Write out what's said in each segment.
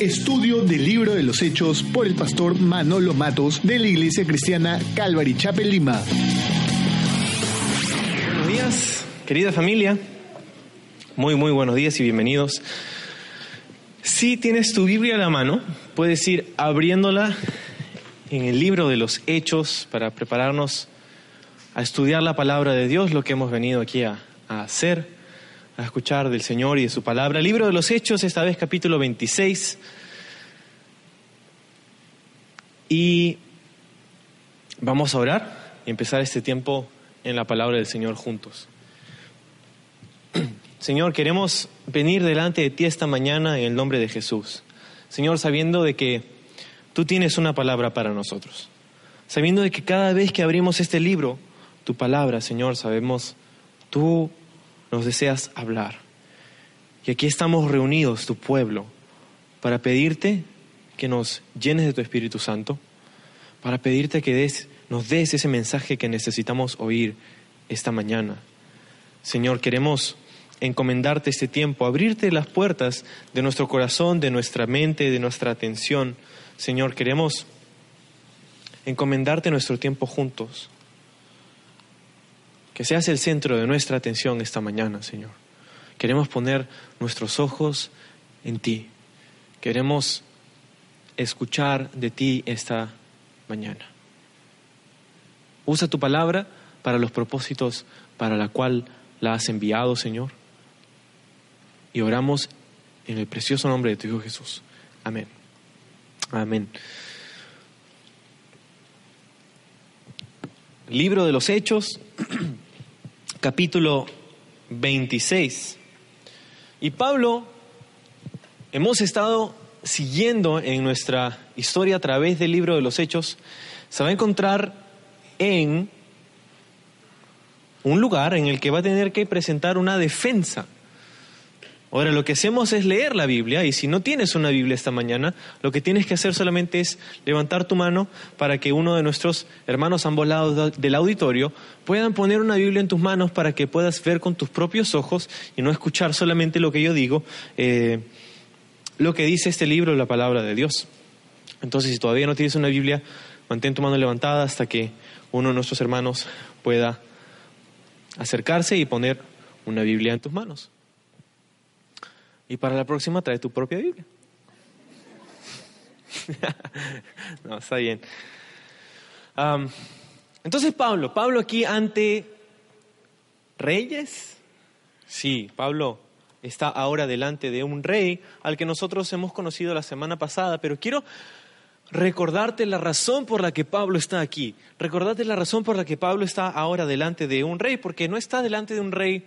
Estudio del libro de los Hechos por el pastor Manolo Matos de la Iglesia Cristiana Calvary Chapel Lima. Buenos días, querida familia. Muy, muy buenos días y bienvenidos. Si tienes tu Biblia a la mano, puedes ir abriéndola en el libro de los Hechos para prepararnos a estudiar la palabra de Dios, lo que hemos venido aquí a, a hacer a escuchar del Señor y de su palabra. Libro de los Hechos, esta vez capítulo 26. Y vamos a orar y empezar este tiempo en la palabra del Señor juntos. Señor, queremos venir delante de ti esta mañana en el nombre de Jesús. Señor, sabiendo de que tú tienes una palabra para nosotros. Sabiendo de que cada vez que abrimos este libro, tu palabra, Señor, sabemos, tú nos deseas hablar. Y aquí estamos reunidos, tu pueblo, para pedirte que nos llenes de tu Espíritu Santo, para pedirte que des, nos des ese mensaje que necesitamos oír esta mañana. Señor, queremos encomendarte este tiempo, abrirte las puertas de nuestro corazón, de nuestra mente, de nuestra atención. Señor, queremos encomendarte nuestro tiempo juntos. Que seas el centro de nuestra atención esta mañana, Señor. Queremos poner nuestros ojos en ti. Queremos escuchar de ti esta mañana. Usa tu palabra para los propósitos para la cual la has enviado, Señor. Y oramos en el precioso nombre de tu Hijo Jesús. Amén. Amén. Libro de los Hechos, capítulo 26. Y Pablo, hemos estado siguiendo en nuestra historia a través del libro de los Hechos, se va a encontrar en un lugar en el que va a tener que presentar una defensa Ahora, lo que hacemos es leer la Biblia y si no tienes una Biblia esta mañana, lo que tienes que hacer solamente es levantar tu mano para que uno de nuestros hermanos ambos lados del auditorio puedan poner una Biblia en tus manos para que puedas ver con tus propios ojos y no escuchar solamente lo que yo digo, eh, lo que dice este libro, la palabra de Dios. Entonces, si todavía no tienes una Biblia, mantén tu mano levantada hasta que uno de nuestros hermanos pueda acercarse y poner una Biblia en tus manos. Y para la próxima trae tu propia Biblia. no, está bien. entonces Pablo, Pablo aquí ante reyes. Sí, Pablo está ahora delante de un rey al que nosotros hemos conocido la semana pasada, pero quiero recordarte la razón por la que Pablo está aquí. Recordarte la razón por la que Pablo está ahora delante de un rey, porque no está delante de un rey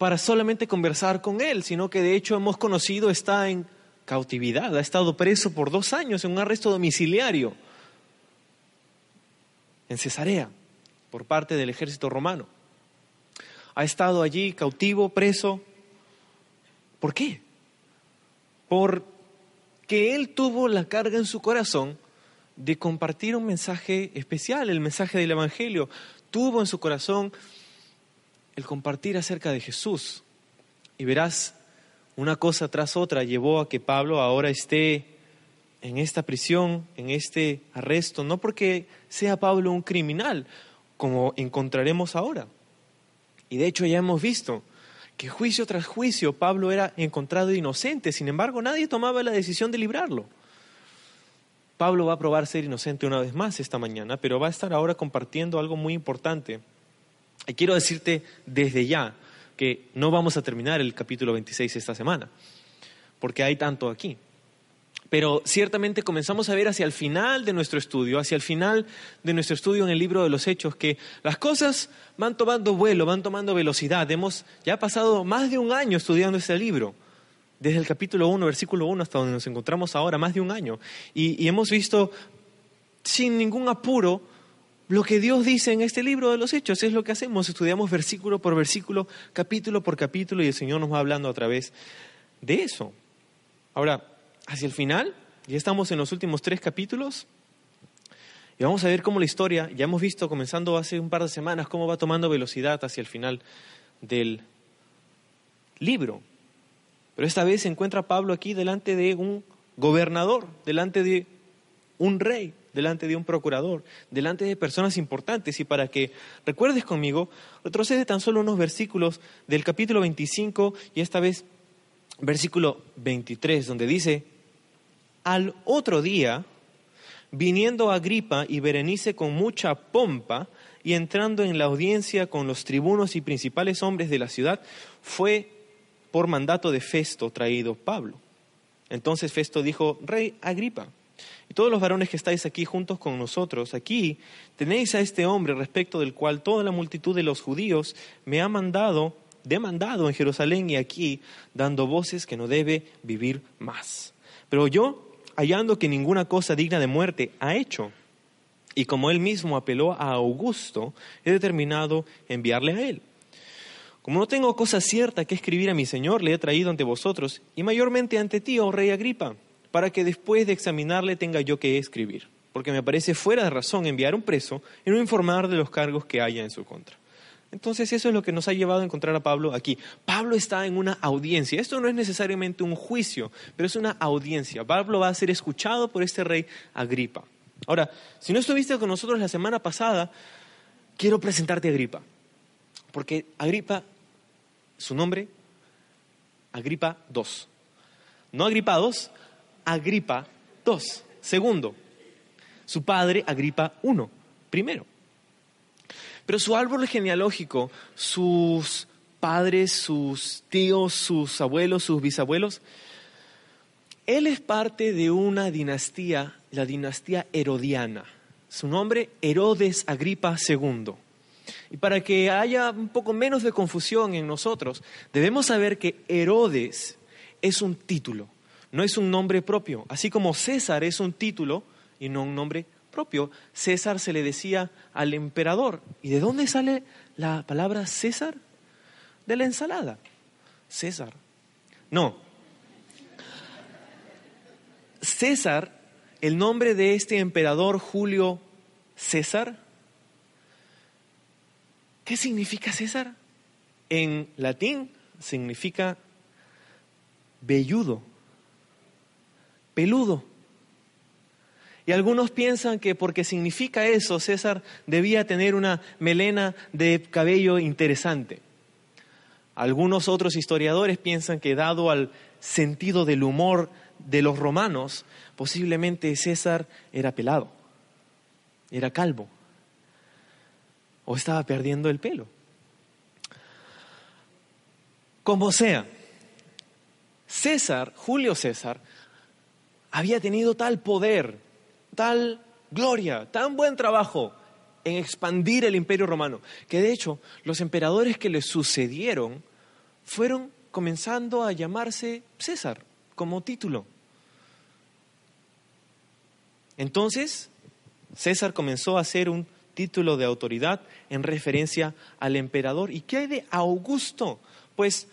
para solamente conversar con él, sino que de hecho hemos conocido está en cautividad, ha estado preso por dos años en un arresto domiciliario en Cesarea por parte del ejército romano. Ha estado allí cautivo, preso. ¿Por qué? Porque él tuvo la carga en su corazón de compartir un mensaje especial, el mensaje del Evangelio. Tuvo en su corazón el compartir acerca de Jesús. Y verás, una cosa tras otra llevó a que Pablo ahora esté en esta prisión, en este arresto, no porque sea Pablo un criminal, como encontraremos ahora. Y de hecho ya hemos visto que juicio tras juicio Pablo era encontrado inocente, sin embargo nadie tomaba la decisión de librarlo. Pablo va a probar ser inocente una vez más esta mañana, pero va a estar ahora compartiendo algo muy importante y quiero decirte desde ya que no vamos a terminar el capítulo 26 esta semana, porque hay tanto aquí. Pero ciertamente comenzamos a ver hacia el final de nuestro estudio, hacia el final de nuestro estudio en el libro de los Hechos, que las cosas van tomando vuelo, van tomando velocidad. Hemos ya pasado más de un año estudiando este libro, desde el capítulo 1, versículo 1 hasta donde nos encontramos ahora, más de un año. y hemos visto sin ningún apuro lo que Dios dice en este libro de los Hechos es lo que hacemos. Estudiamos versículo por versículo, capítulo por capítulo y el Señor nos va hablando a través de eso. Ahora, hacia el final, ya estamos en los últimos tres capítulos y vamos a ver cómo la historia, ya hemos visto comenzando hace un par de semanas, cómo va tomando velocidad hacia el final del libro. Pero esta vez se encuentra Pablo aquí delante de un gobernador, delante de un rey, delante de un procurador, delante de personas importantes. Y para que recuerdes conmigo, retrocede tan solo unos versículos del capítulo 25 y esta vez versículo 23, donde dice, al otro día, viniendo Agripa y Berenice con mucha pompa y entrando en la audiencia con los tribunos y principales hombres de la ciudad, fue por mandato de Festo traído Pablo. Entonces Festo dijo, Rey Agripa, y todos los varones que estáis aquí juntos con nosotros, aquí tenéis a este hombre respecto del cual toda la multitud de los judíos me ha mandado, demandado en Jerusalén y aquí, dando voces que no debe vivir más. Pero yo, hallando que ninguna cosa digna de muerte ha hecho, y como él mismo apeló a Augusto, he determinado enviarle a él. Como no tengo cosa cierta que escribir a mi Señor, le he traído ante vosotros, y mayormente ante ti, oh rey Agripa, para que después de examinarle tenga yo que escribir, porque me parece fuera de razón enviar un preso y no informar de los cargos que haya en su contra. Entonces eso es lo que nos ha llevado a encontrar a Pablo aquí. Pablo está en una audiencia. Esto no es necesariamente un juicio, pero es una audiencia. Pablo va a ser escuchado por este rey Agripa. Ahora, si no estuviste con nosotros la semana pasada, quiero presentarte a Agripa. Porque Agripa, su nombre, Agripa II. No Agripa II, Agripa II. Segundo, su padre Agripa I. Primero. Pero su árbol genealógico, sus padres, sus tíos, sus abuelos, sus bisabuelos, él es parte de una dinastía, la dinastía herodiana. Su nombre, Herodes Agripa II. Y para que haya un poco menos de confusión en nosotros, debemos saber que Herodes es un título, no es un nombre propio. Así como César es un título y no un nombre propio, César se le decía al emperador. ¿Y de dónde sale la palabra César? De la ensalada. César. No. César, el nombre de este emperador Julio César, ¿qué significa César? En latín significa velludo, peludo. Y algunos piensan que porque significa eso, César debía tener una melena de cabello interesante. Algunos otros historiadores piensan que dado al sentido del humor de los romanos, posiblemente César era pelado, era calvo, o estaba perdiendo el pelo. Como sea, César, Julio César, había tenido tal poder, tal gloria, tan buen trabajo en expandir el imperio romano, que de hecho los emperadores que le sucedieron fueron comenzando a llamarse César como título. Entonces, César comenzó a hacer un título de autoridad en referencia al emperador. ¿Y qué hay de Augusto? Pues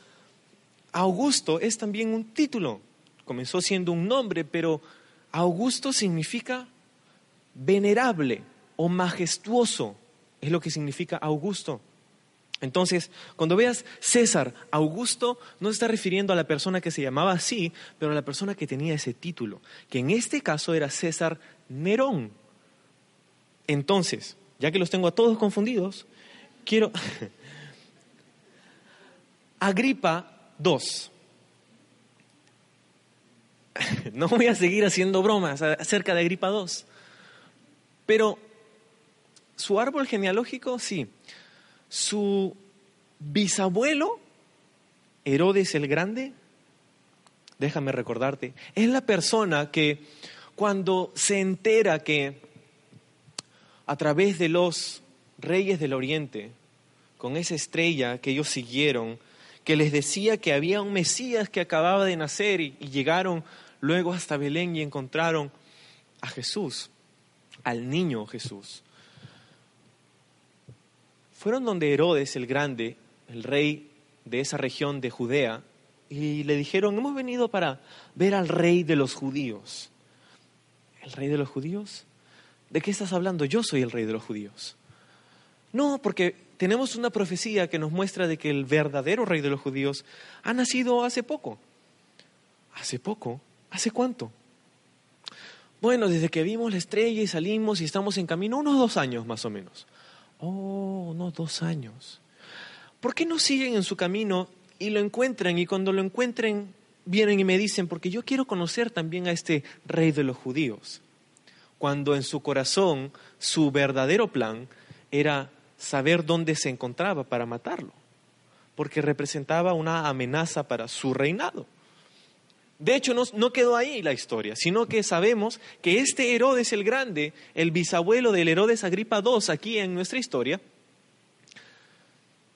Augusto es también un título. Comenzó siendo un nombre, pero Augusto significa venerable o majestuoso. Es lo que significa Augusto. Entonces, cuando veas César Augusto, no se está refiriendo a la persona que se llamaba así, pero a la persona que tenía ese título, que en este caso era César Nerón. Entonces, ya que los tengo a todos confundidos, quiero... Agripa II. No voy a seguir haciendo bromas acerca de Agripa II, pero su árbol genealógico, sí. Su bisabuelo, Herodes el Grande, déjame recordarte, es la persona que cuando se entera que a través de los reyes del Oriente, con esa estrella que ellos siguieron, que les decía que había un Mesías que acababa de nacer y, llegaron luego hasta Belén y encontraron a Jesús, al niño Jesús fueron donde Herodes el Grande, el rey de esa región de Judea, y le dijeron, hemos venido para ver al rey de los judíos. ¿El rey de los judíos? ¿De qué estás hablando? Yo soy el rey de los judíos. No, porque tenemos una profecía que nos muestra de que el verdadero rey de los judíos ha nacido hace poco. ¿Hace poco? ¿Hace cuánto? Bueno, desde que vimos la estrella y salimos y estamos en camino, unos dos años más o menos. Oh, unos dos años. ¿Por qué no siguen en su camino y lo encuentran? Y cuando lo encuentren, vienen y me dicen, porque yo quiero conocer también a este rey de los judíos. Cuando en su corazón su verdadero plan era saber dónde se encontraba para matarlo, porque representaba una amenaza para su reinado. De hecho, no, quedó ahí la historia, sino que sabemos que este Herodes el Grande, el bisabuelo del Herodes Agripa II aquí en nuestra historia,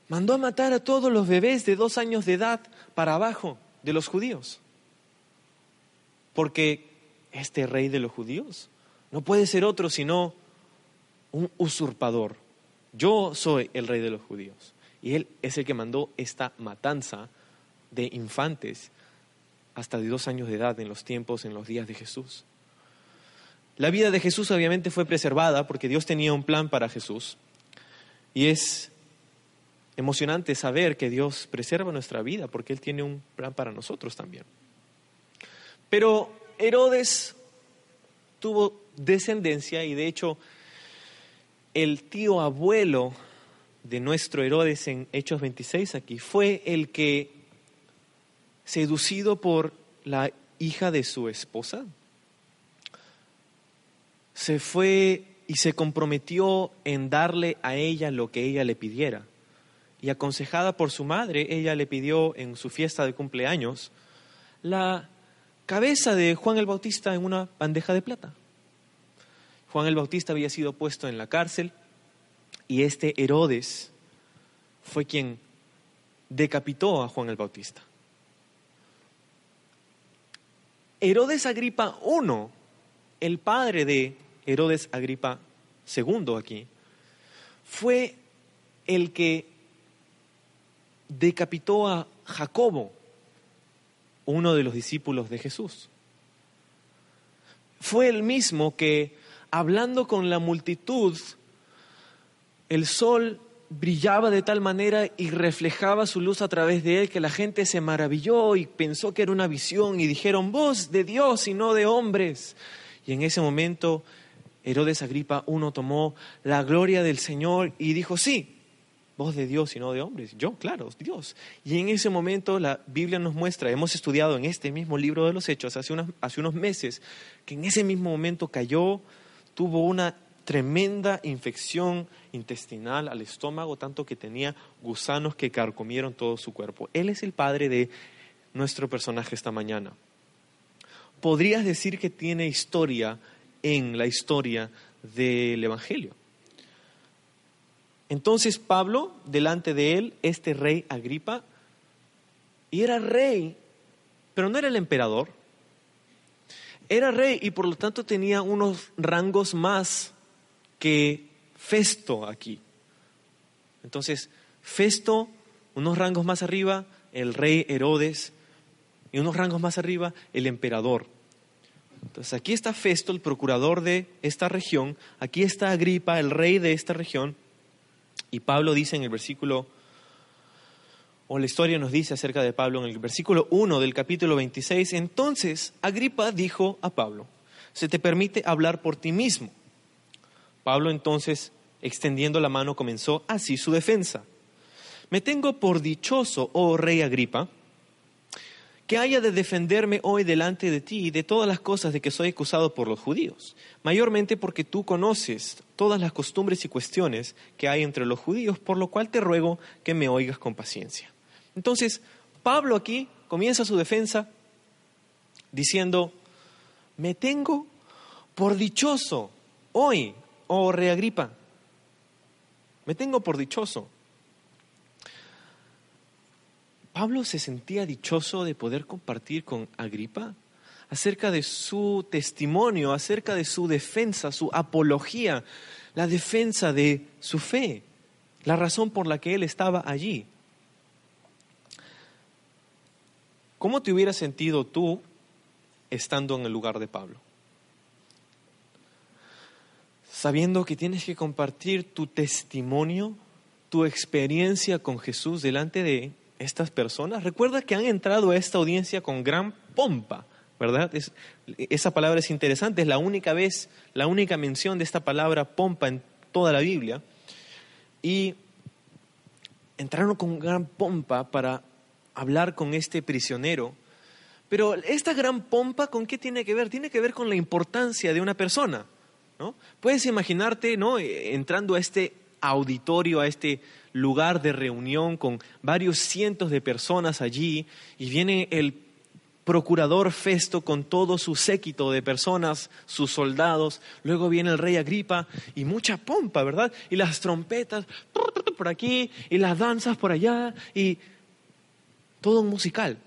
mandó a matar a todos los bebés de dos años de edad para abajo de los judíos. Porque este rey de los judíos no puede ser otro sino un usurpador. Yo soy el rey de los judíos. Y él es el que mandó esta matanza de infantes hasta de dos años de edad en los tiempos, en los días de Jesús. La vida de Jesús obviamente fue preservada porque Dios tenía un plan para Jesús. Y es emocionante saber que Dios preserva nuestra vida porque Él tiene un plan para nosotros también. Pero Herodes tuvo descendencia y de hecho el tío abuelo de nuestro Herodes en Hechos 26 aquí fue el que seducido por la hija de su esposa, se fue y se comprometió en darle a ella lo que ella le pidiera. Y aconsejada por su madre, ella le pidió en su fiesta de cumpleaños la cabeza de Juan el Bautista en una bandeja de plata. Juan el Bautista había sido puesto en la cárcel y este Herodes fue quien decapitó a Juan el Bautista. Herodes Agripa I, el padre de Herodes Agripa II aquí, fue el que decapitó a Jacobo, uno de los discípulos de Jesús. Fue el mismo que, hablando con la multitud, el sol brillaba de tal manera y reflejaba su luz a través de él que la gente se maravilló y pensó que era una visión y dijeron, voz de Dios y no de hombres. Y en ese momento Herodes Agripa I tomó la gloria del Señor y dijo, sí, voz de Dios y no de hombres. Yo, claro, Dios. Y en ese momento la Biblia nos muestra, hemos estudiado en este mismo libro de los Hechos hace, hace unos meses, que en ese mismo momento cayó, tuvo una tremenda infección intestinal al estómago, tanto que tenía gusanos que carcomieron todo su cuerpo. Él es el padre de nuestro personaje esta mañana. Podrías decir que tiene historia en la historia del Evangelio. Entonces Pablo, delante de él, este rey Agripa, y era rey, pero no era el emperador, era rey y por lo tanto tenía unos rangos más que Festo aquí. Entonces, Festo, unos rangos más arriba, el rey Herodes, y unos rangos más arriba, el emperador. Entonces, aquí está Festo, el procurador de esta región, aquí está Agripa, el rey de esta región, y Pablo dice en el versículo, o la historia nos dice acerca de Pablo en el versículo 1 del capítulo 26, entonces Agripa dijo a Pablo, se te permite hablar por ti mismo. Pablo entonces, extendiendo la mano, comenzó así su defensa. Me tengo por dichoso, oh rey Agripa, que haya de defenderme hoy delante de ti de todas las cosas de que soy acusado por los judíos, mayormente porque tú conoces todas las costumbres y cuestiones que hay entre los judíos, por lo cual te ruego que me oigas con paciencia. Entonces, Pablo aquí comienza su defensa diciendo, me tengo por dichoso hoy, oh rey Agripa, me tengo por dichoso. Pablo se sentía dichoso de poder compartir con Agripa acerca de su testimonio, acerca de su defensa, su apología, la defensa de su fe, la razón por la que él estaba allí. ¿Cómo te hubieras sentido tú estando en el lugar de Pablo? Sabiendo que tienes que compartir tu testimonio, tu experiencia con Jesús delante de estas personas. Recuerda que han entrado a esta audiencia con gran pompa, ¿verdad? Es, esa palabra es interesante, es la única vez, la única mención de esta palabra pompa en toda la Biblia. Y entraron con gran pompa para hablar con este prisionero. Pero esta gran pompa, ¿con qué tiene que ver? Tiene que ver con la importancia de una persona. ¿No? Puedes imaginarte ¿no? entrando a este auditorio, a este lugar de reunión con varios cientos de personas allí y viene el procurador Festo con todo su séquito de personas, sus soldados, luego viene el rey Agripa y mucha pompa, ¿verdad? Y las trompetas por aquí y las danzas por allá y todo un musical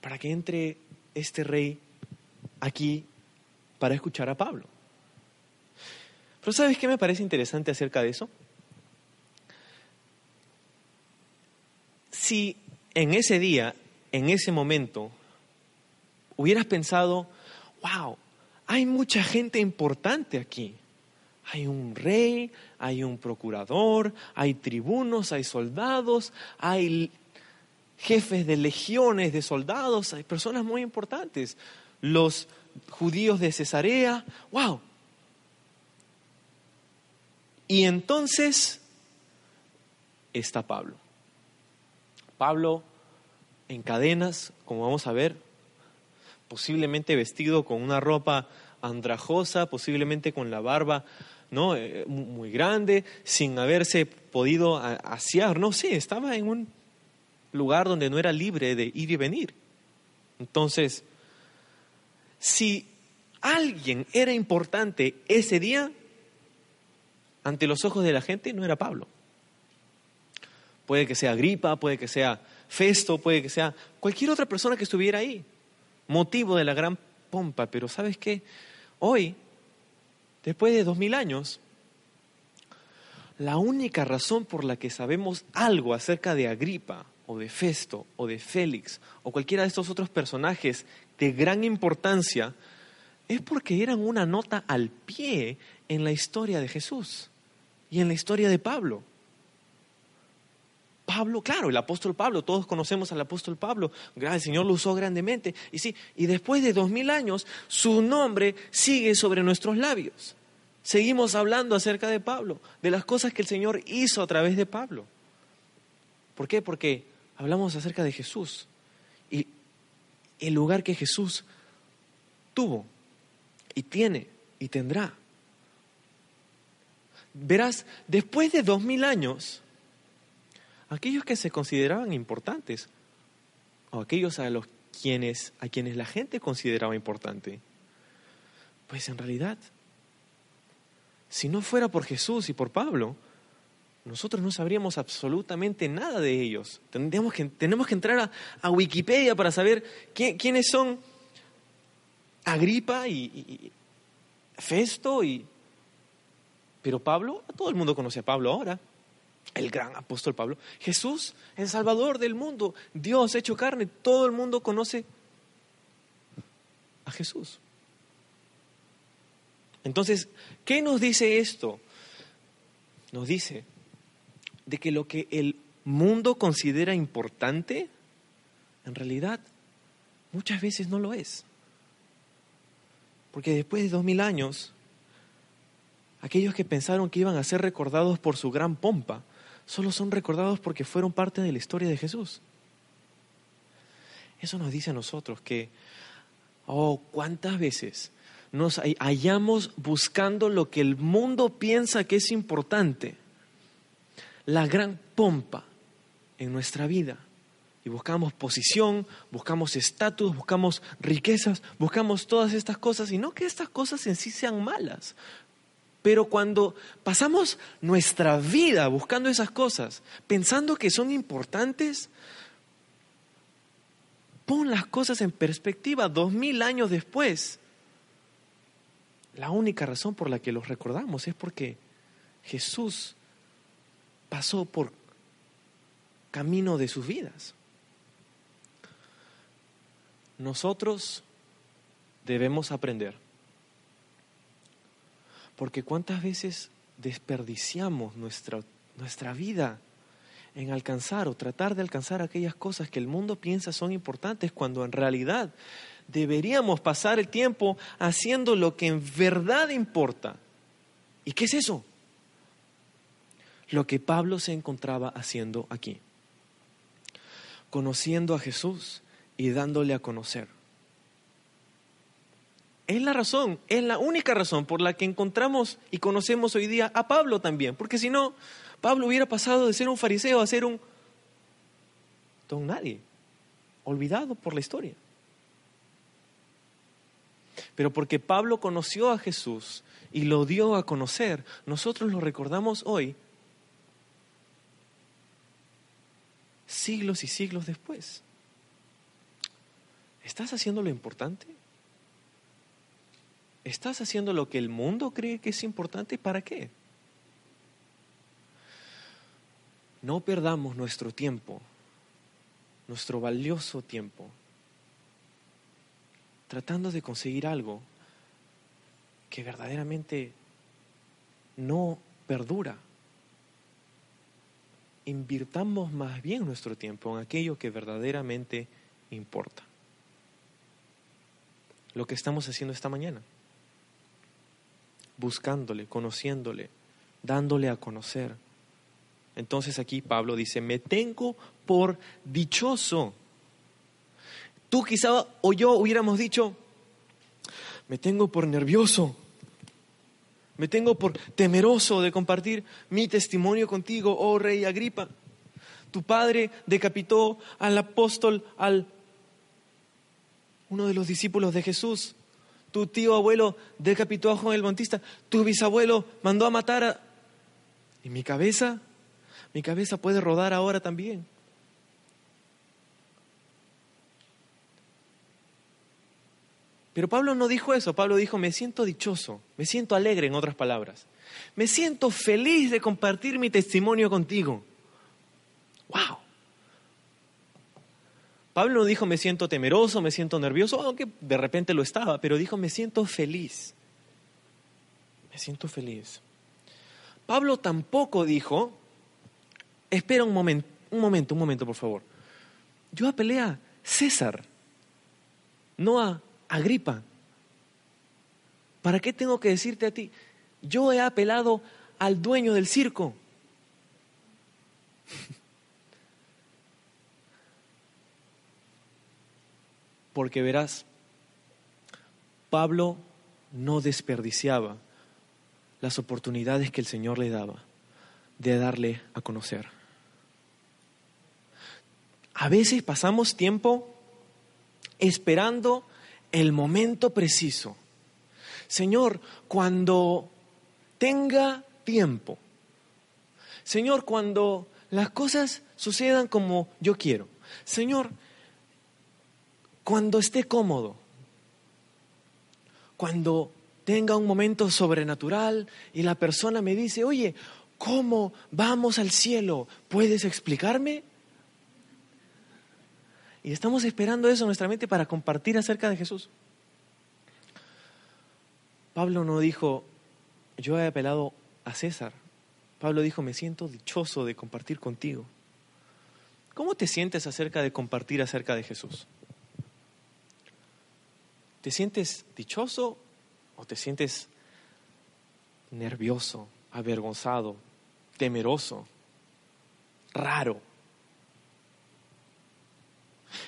para que entre este rey aquí para escuchar a Pablo. Pero ¿sabes qué me parece interesante acerca de eso? Si en ese día, en ese momento, hubieras pensado, wow, hay mucha gente importante aquí. Hay un rey, hay un procurador, hay tribunos, hay soldados, hay jefes de legiones de soldados, hay personas muy importantes. Los judíos de Cesarea, wow. Y entonces está Pablo. Pablo en cadenas, como vamos a ver, posiblemente vestido con una ropa andrajosa, posiblemente con la barba ¿no? Eh, muy grande, sin haberse podido asear, no sé, estaba en un lugar donde no era libre de ir y venir. Entonces, si alguien era importante ese día, ante los ojos de la gente, no era Pablo. Puede que sea Gripa, puede que sea Festo, puede que sea cualquier otra persona que estuviera ahí, motivo de la gran pompa. Pero ¿sabes qué? Hoy, después de dos mil años, la única razón por la que sabemos algo acerca de Agripa, o de Festo, o de Félix, o cualquiera de estos otros personajes de gran importancia, es porque eran una nota al pie en la historia de Jesús y en la historia de Pablo. Pablo, claro, el apóstol Pablo, todos conocemos al apóstol Pablo, el Señor lo usó grandemente. Y sí, y después de dos mil años, su nombre sigue sobre nuestros labios. Seguimos hablando acerca de Pablo, de las cosas que el Señor hizo a través de Pablo. ¿Por qué? Porque hablamos acerca de Jesús y el lugar que Jesús tuvo y tiene y tendrá. Verás, después de dos mil años, aquellos que se consideraban importantes, o aquellos a los quienes, a quienes la gente consideraba importante, pues en realidad, si no fuera por Jesús y por Pablo, nosotros no sabríamos absolutamente nada de ellos. Tenemos que, tenemos que entrar a, Wikipedia para saber quiénes son Agripa y Festo y... Pero Pablo, todo el mundo conoce a Pablo ahora el gran apóstol Pablo, Jesús, el Salvador del mundo, Dios hecho carne, todo el mundo conoce a Jesús. Entonces, ¿qué nos dice esto? Nos dice de que lo que el mundo considera importante, en realidad muchas veces no lo es. Porque después de dos mil años, aquellos que pensaron que iban a ser recordados por su gran pompa, solo son recordados porque fueron parte de la historia de Jesús. Eso nos dice a nosotros que, oh, cuántas veces nos hallamos buscando lo que el mundo piensa que es importante, la gran pompa en nuestra vida. Y buscamos posición, buscamos estatus, buscamos riquezas, buscamos todas estas cosas. Y no que estas cosas en sí sean malas, pero cuando pasamos nuestra vida buscando esas cosas, pensando que son importantes, pon las cosas en perspectiva dos mil años después. La única razón por la que los recordamos es porque Jesús pasó por camino de sus vidas. Nosotros debemos aprender porque cuántas veces desperdiciamos nuestra, nuestra vida en alcanzar o tratar de alcanzar aquellas cosas que el mundo piensa son importantes cuando en realidad deberíamos pasar el tiempo haciendo lo que en verdad importa. ¿Y qué es eso? Lo que Pablo se encontraba haciendo aquí. Conociendo a Jesús y dándole a conocer. Es la razón, es la única razón por la que encontramos y conocemos hoy día a Pablo también, porque si no, Pablo hubiera pasado de ser un fariseo a ser un don nadie, olvidado por la historia. Pero porque Pablo conoció a Jesús y lo dio a conocer, nosotros lo recordamos hoy, siglos y siglos después. ¿Estás haciendo lo importante? ¿Estás haciendo lo que el mundo cree que es importante? ¿Para qué? No perdamos nuestro tiempo, nuestro valioso tiempo, tratando de conseguir algo que verdaderamente no perdura. Invirtamos más bien nuestro tiempo en aquello que verdaderamente importa. Lo que estamos haciendo esta mañana. Buscándole, conociéndole, dándole a conocer. Entonces aquí Pablo dice, me tengo por dichoso. Tú quizá o yo hubiéramos dicho, me tengo por nervioso, me tengo por temeroso de compartir mi testimonio contigo, oh rey Agripa. Tu padre decapitó al apóstol, al uno de los discípulos de Jesús. Tu tío abuelo decapitó a Juan el Bautista. Tu bisabuelo mandó a matar a... ¿Y mi cabeza? Mi cabeza puede rodar ahora también. Pero Pablo no dijo eso, Pablo dijo, me siento dichoso, me siento alegre, en otras palabras. Me siento feliz de compartir mi testimonio contigo. ¡Wow! Pablo no dijo, me siento temeroso, me siento nervioso, aunque de repente lo estaba, pero dijo, me siento feliz. Me siento feliz. Pablo tampoco dijo, espera un momento, un momento, un momento, por favor. Yo apelé a César, no a Agripa, ¿para qué tengo que decirte a ti? Yo he apelado al dueño del circo. Porque verás, Pablo no desperdiciaba las oportunidades que el Señor le daba de darle a conocer. A veces pasamos tiempo esperando el momento preciso. Señor, cuando tenga tiempo. Señor, cuando las cosas sucedan como yo quiero. Señor, cuando esté cómodo. Cuando tenga un momento sobrenatural y la persona me dice, oye, ¿cómo vamos al cielo? ¿Puedes explicarme? Y estamos esperando eso en nuestra mente para compartir acerca de Jesús. Pablo no dijo, yo he apelado a César. Pablo dijo, me siento dichoso de compartir contigo. ¿Cómo te sientes acerca de compartir acerca de Jesús? ¿Te sientes dichoso o te sientes nervioso, avergonzado, temeroso, raro?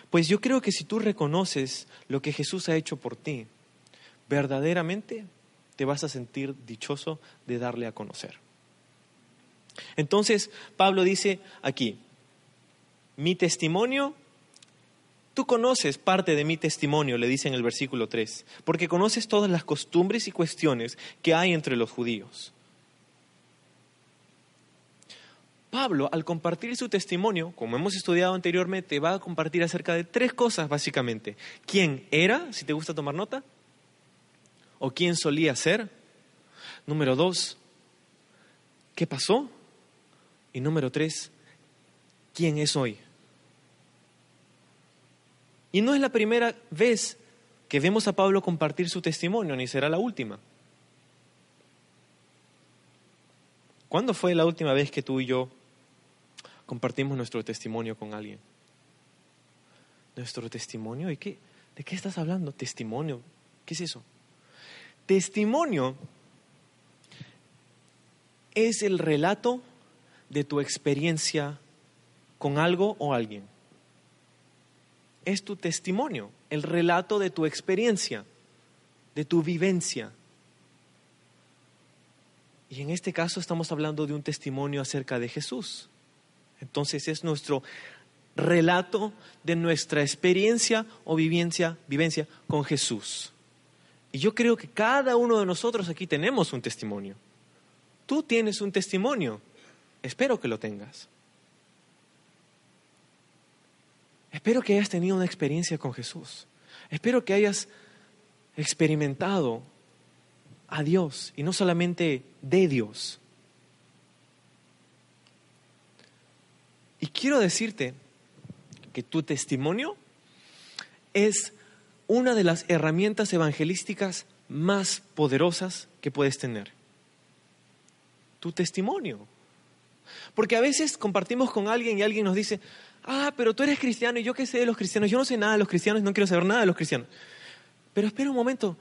Pues yo creo que si tú reconoces lo que Jesús ha hecho por ti, verdaderamente te vas a sentir dichoso de darle a conocer. Entonces, Pablo dice aquí, mi testimonio, tú conoces parte de mi testimonio, le dice en el versículo 3, porque conoces todas las costumbres y cuestiones que hay entre los judíos. Pablo, al compartir su testimonio, como hemos estudiado anteriormente, va a compartir acerca de tres cosas básicamente. ¿Quién era, si te gusta tomar nota? ¿O quién solía ser? Número dos, ¿qué pasó? Y número tres, ¿quién es hoy? Y no es la primera vez que vemos a Pablo compartir su testimonio, ni será la última. ¿Cuándo fue la última vez que tú y yo compartimos nuestro testimonio con alguien. ¿Nuestro testimonio? ¿Y qué? ¿De qué estás hablando? Testimonio. ¿Qué es eso? Testimonio es el relato de tu experiencia con algo o alguien. Es tu testimonio, el relato de tu experiencia, de tu vivencia. Y en este caso estamos hablando de un testimonio acerca de Jesús. Entonces es nuestro relato de nuestra experiencia o vivencia, vivencia con Jesús. Y yo creo que cada uno de nosotros aquí tenemos un testimonio. Tú tienes un testimonio. Espero que lo tengas. Espero que hayas tenido una experiencia con Jesús. Espero que hayas experimentado a Dios y no solamente de Dios. Y quiero decirte que tu testimonio es una de las herramientas evangelísticas más poderosas que puedes tener. Tu testimonio. Porque a veces compartimos con alguien y alguien nos dice, ah, pero tú eres cristiano y yo qué sé de los cristianos, yo no sé nada de los cristianos, no quiero saber nada de los cristianos. Pero espera un momento,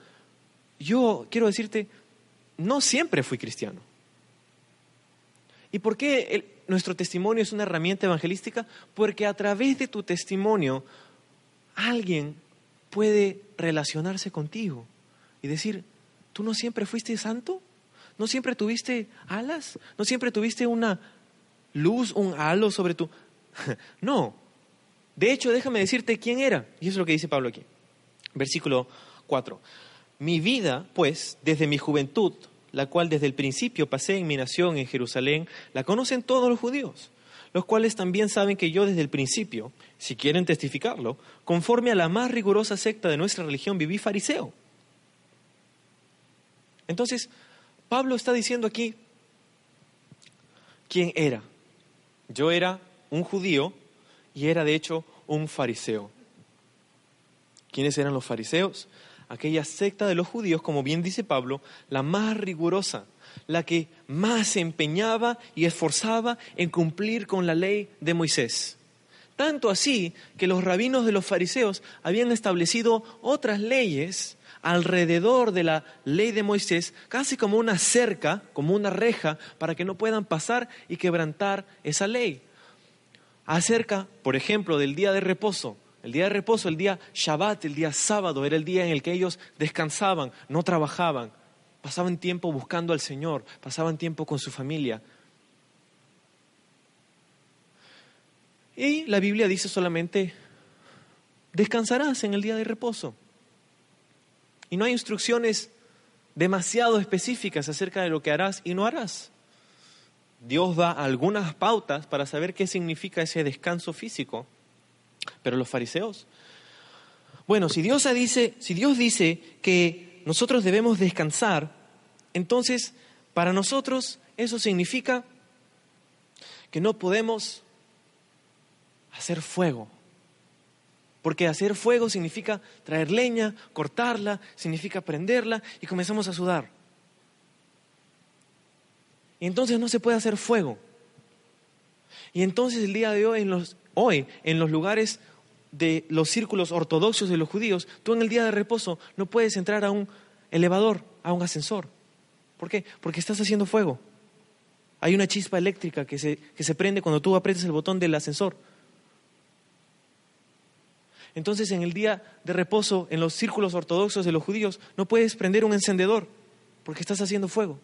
yo quiero decirte, no siempre fui cristiano. ¿Y por qué nuestro testimonio es una herramienta evangelística? Porque a través de tu testimonio alguien puede relacionarse contigo y decir, ¿tú no siempre fuiste santo? ¿No siempre tuviste alas? ¿No siempre tuviste una luz, un halo sobre tu... no. De hecho, déjame decirte quién era. Y eso es lo que dice Pablo aquí. Versículo 4. Mi vida, pues, desde mi juventud, la cual desde el principio pasé en mi nación en Jerusalén, la conocen todos los judíos, los cuales también saben que yo desde el principio, si quieren testificarlo, conforme a la más rigurosa secta de nuestra religión, viví fariseo. Entonces, Pablo está diciendo aquí quién era. Yo era un judío y era de hecho un fariseo. ¿Quiénes eran los fariseos? Aquella secta de los judíos, como bien dice Pablo, la más rigurosa, la que más se empeñaba y esforzaba en cumplir con la ley de Moisés. Tanto así que los rabinos de los fariseos habían establecido otras leyes alrededor de la ley de Moisés, casi como una cerca, como una reja, para que no puedan pasar y quebrantar esa ley acerca, por ejemplo, del día de reposo. El día de reposo, el día Shabbat, el día sábado, era el día en el que ellos descansaban, no trabajaban, pasaban tiempo buscando al Señor, pasaban tiempo con su familia. Y la Biblia dice solamente, descansarás en el día de reposo. Y no hay instrucciones demasiado específicas acerca de lo que harás y no harás. Dios da algunas pautas para saber qué significa ese descanso físico. Pero los fariseos, bueno, si Dios dice, si Dios dice que nosotros debemos descansar, entonces para nosotros eso significa que no podemos hacer fuego. Porque hacer fuego significa traer leña, cortarla, significa prenderla y comenzamos a sudar. Entonces no se puede hacer fuego. Y entonces el día de hoy en los, hoy, en los lugares de los círculos ortodoxos de los judíos, tú en el día de reposo no puedes entrar a un elevador, a un ascensor. ¿Por qué? Porque estás haciendo fuego. Hay una chispa eléctrica que se, que se prende cuando tú aprietas el botón del ascensor. Entonces en el día de reposo, en los círculos ortodoxos de los judíos, no puedes prender un encendedor porque estás haciendo fuego.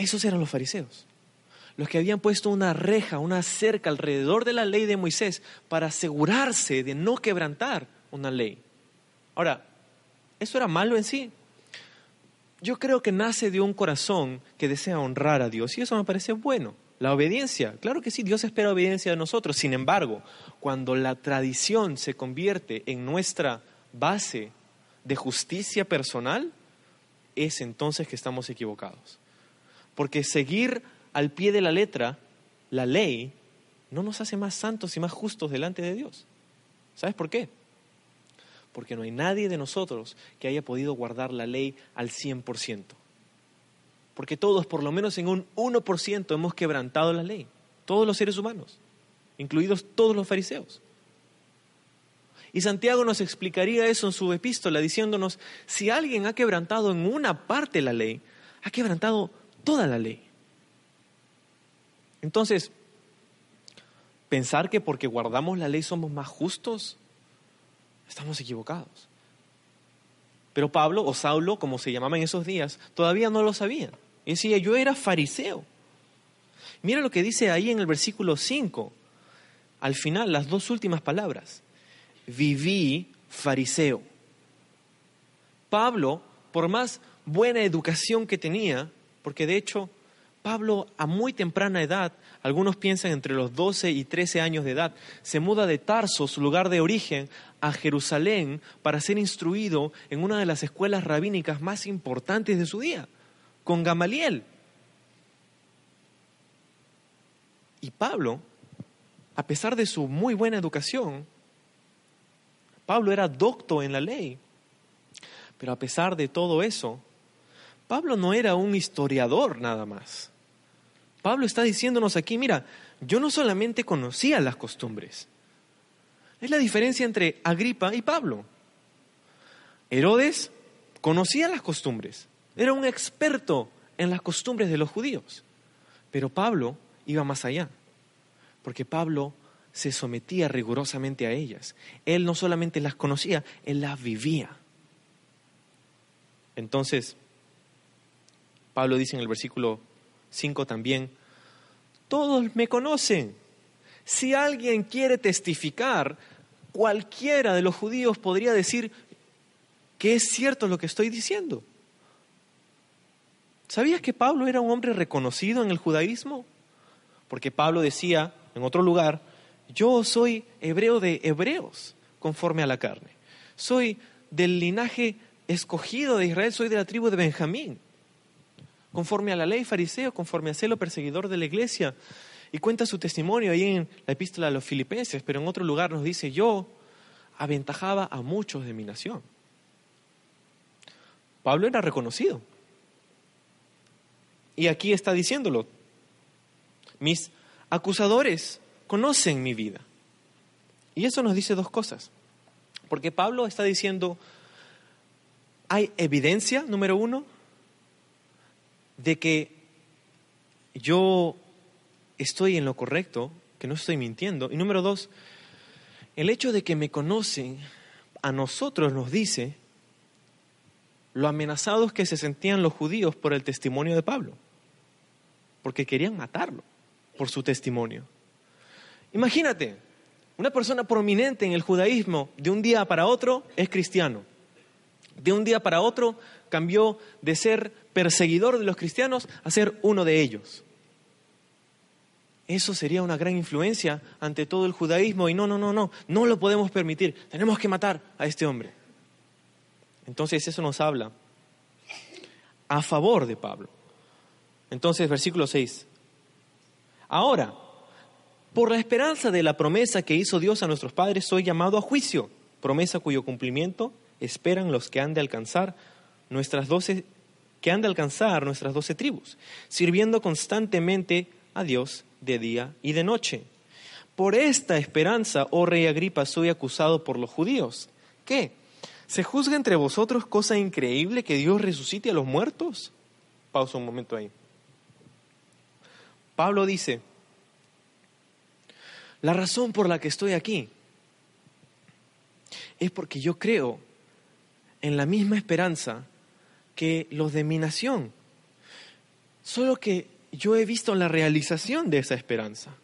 Esos eran los fariseos, los que habían puesto una reja, una cerca alrededor de la ley de Moisés para asegurarse de no quebrantar una ley. Ahora, ¿eso era malo en sí? Yo creo que nace de un corazón que desea honrar a Dios y eso me parece bueno. La obediencia, claro que sí, Dios espera obediencia de nosotros. Sin embargo, cuando la tradición se convierte en nuestra base de justicia personal, es entonces que estamos equivocados. Porque seguir al pie de la letra la ley no nos hace más santos y más justos delante de Dios. ¿Sabes por qué? Porque no hay nadie de nosotros que haya podido guardar la ley al 100%. Porque todos, por lo menos en un 1%, hemos quebrantado la ley. Todos los seres humanos, incluidos todos los fariseos. Y Santiago nos explicaría eso en su epístola, diciéndonos, si alguien ha quebrantado en una parte la ley, ha quebrantado toda la ley. Entonces, pensar que porque guardamos la ley somos más justos, estamos equivocados. Pero Pablo, o Saulo, como se llamaba en esos días, todavía no lo sabía. Y decía, yo era fariseo. Mira lo que dice ahí en el versículo 5, al final, las dos últimas palabras viví fariseo. Pablo, por más buena educación que tenía, porque de hecho Pablo a muy temprana edad, algunos piensan entre los 12 y 13 años de edad, se muda de Tarso, su lugar de origen, a Jerusalén para ser instruido en una de las escuelas rabínicas más importantes de su día, con Gamaliel. Y Pablo, a pesar de su muy buena educación, Pablo era docto en la ley. Pero a pesar de todo eso, Pablo no era un historiador nada más. Pablo está diciéndonos aquí, mira, yo no solamente conocía las costumbres. Es la diferencia entre Agripa y Pablo. Herodes conocía las costumbres, era un experto en las costumbres de los judíos. Pero Pablo iba más allá, porque Pablo se sometía rigurosamente a ellas. Él no solamente las conocía, él las vivía. Entonces, Pablo dice en el versículo 5 también, todos me conocen. Si alguien quiere testificar, cualquiera de los judíos podría decir que es cierto lo que estoy diciendo. ¿Sabías que Pablo era un hombre reconocido en el judaísmo? Porque Pablo decía en otro lugar, yo soy hebreo de hebreos, conforme a la carne. Soy del linaje escogido de Israel, soy de la tribu de Benjamín, conforme a la ley fariseo, conforme a celo perseguidor de la iglesia. Y cuenta su testimonio ahí en la epístola a los filipenses, pero en otro lugar nos dice, yo aventajaba a muchos de mi nación. Pablo era reconocido. Y aquí está diciéndolo. Mis acusadores conocen mi vida. Y eso nos dice dos cosas. Porque Pablo está diciendo, hay evidencia, número uno, de que yo estoy en lo correcto, que no estoy mintiendo. Y número dos, el hecho de que me conocen a nosotros nos dice lo amenazados que se sentían los judíos por el testimonio de Pablo, porque querían matarlo por su testimonio. Imagínate, una persona prominente en el judaísmo de un día para otro es cristiano. De un día para otro cambió de ser perseguidor de los cristianos a ser uno de ellos. Eso sería una gran influencia ante todo el judaísmo y no, no, no, no, no lo podemos permitir. Tenemos que matar a este hombre. Entonces eso nos habla a favor de Pablo. Entonces, versículo 6. Ahora, por la esperanza de la promesa que hizo Dios a nuestros padres, soy llamado a juicio, promesa cuyo cumplimiento esperan los que han de alcanzar nuestras doce, que han de alcanzar nuestras doce tribus, sirviendo constantemente a Dios de día y de noche. Por esta esperanza, oh rey Agripa, soy acusado por los judíos. ¿Qué? ¿Se juzga entre vosotros cosa increíble que Dios resucite a los muertos? Pausa un momento ahí. Pablo dice, la razón por la que estoy aquí es porque yo creo en la misma esperanza que los de mi nación. Solo que yo he visto la realización de esa esperanza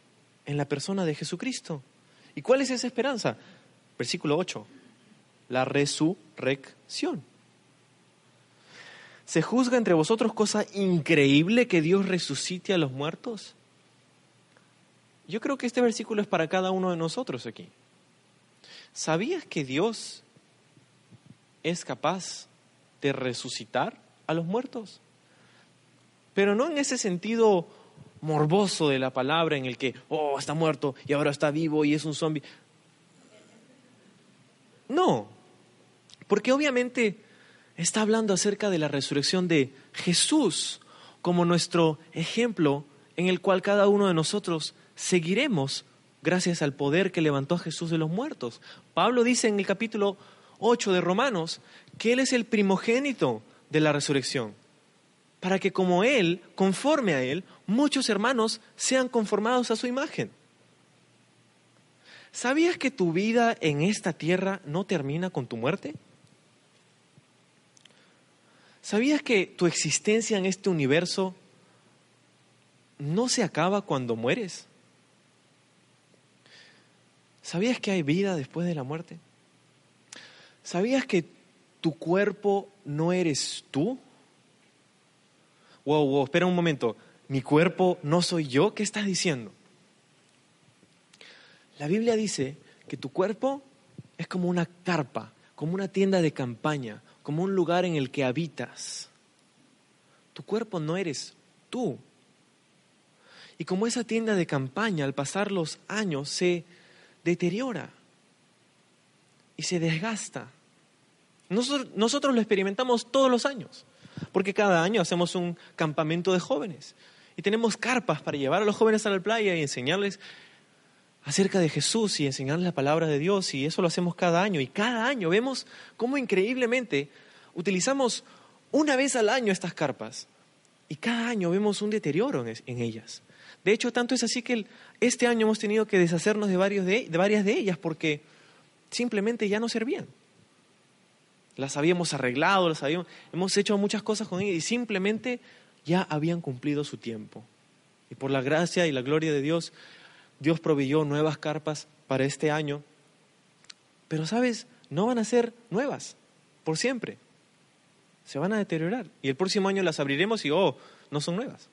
en la persona de Jesucristo. ¿Y cuál es esa esperanza? Versículo 8, la resurrección. ¿Se juzga entre vosotros cosa increíble que Dios resucite a los muertos? Yo creo que este versículo es para cada uno de nosotros aquí. ¿Sabías que Dios es capaz de resucitar a los muertos? Pero no en ese sentido morboso de la palabra en el que, oh, está muerto y ahora está vivo y es un zombie. No, porque obviamente está hablando acerca de la resurrección de Jesús como nuestro ejemplo en el cual cada uno de nosotros seguiremos gracias al poder que levantó a Jesús de los muertos. Pablo dice en el capítulo 8 de Romanos que Él es el primogénito de la resurrección, para que como Él, conforme a Él, muchos hermanos sean conformados a su imagen. ¿Sabías que tu vida en esta tierra no termina con tu muerte? ¿Sabías que tu existencia en este universo no se acaba cuando mueres? ¿Sabías que hay vida después de la muerte? ¿Sabías que tu cuerpo no eres tú? Wow, wow, espera un momento. ¿Mi cuerpo no soy yo? ¿Qué estás diciendo? La Biblia dice que tu cuerpo es como una carpa, como una tienda de campaña, como un lugar en el que habitas. Tu cuerpo no eres tú. Y como esa tienda de campaña, al pasar los años, se deteriora y se desgasta. Nosotros, lo experimentamos todos los años, porque cada año hacemos un campamento de jóvenes y tenemos carpas para llevar a los jóvenes a la playa y enseñarles acerca de Jesús y enseñarles la palabra de Dios y eso lo hacemos cada año y cada año vemos cómo increíblemente utilizamos una vez al año estas carpas y cada año vemos un deterioro en ellas. De hecho, tanto es así que este año hemos tenido que deshacernos de, varios de varias de ellas porque simplemente ya no servían. Las habíamos arreglado, las habíamos, hemos hecho muchas cosas con ellas y simplemente ya habían cumplido su tiempo. Y por la gracia y la gloria de Dios, Dios proveyó nuevas carpas para este año. Pero sabes, no van a ser nuevas por siempre. Se van a deteriorar. Y el próximo año las abriremos y, oh, no son nuevas.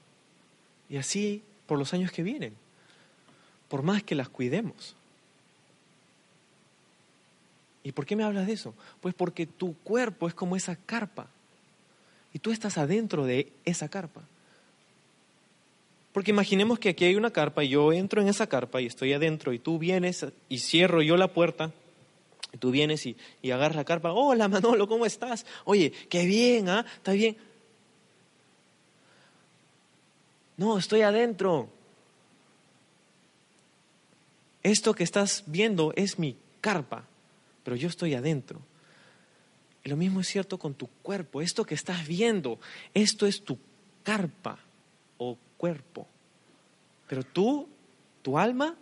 Y así por los años que vienen, por más que las cuidemos. ¿Y por qué me hablas de eso? Pues porque tu cuerpo es como esa carpa y tú estás adentro de esa carpa. Porque imaginemos que aquí hay una carpa y yo entro en esa carpa y estoy adentro y tú vienes y cierro yo la puerta y tú vienes y, y agarras la carpa. Hola Manolo, ¿cómo estás? Oye, qué bien, ¿ah? ¿Está bien? No, estoy adentro. Esto que estás viendo es mi carpa, pero yo estoy adentro. Y lo mismo es cierto con tu cuerpo. Esto que estás viendo, esto es tu carpa o cuerpo. Pero tú, tu alma,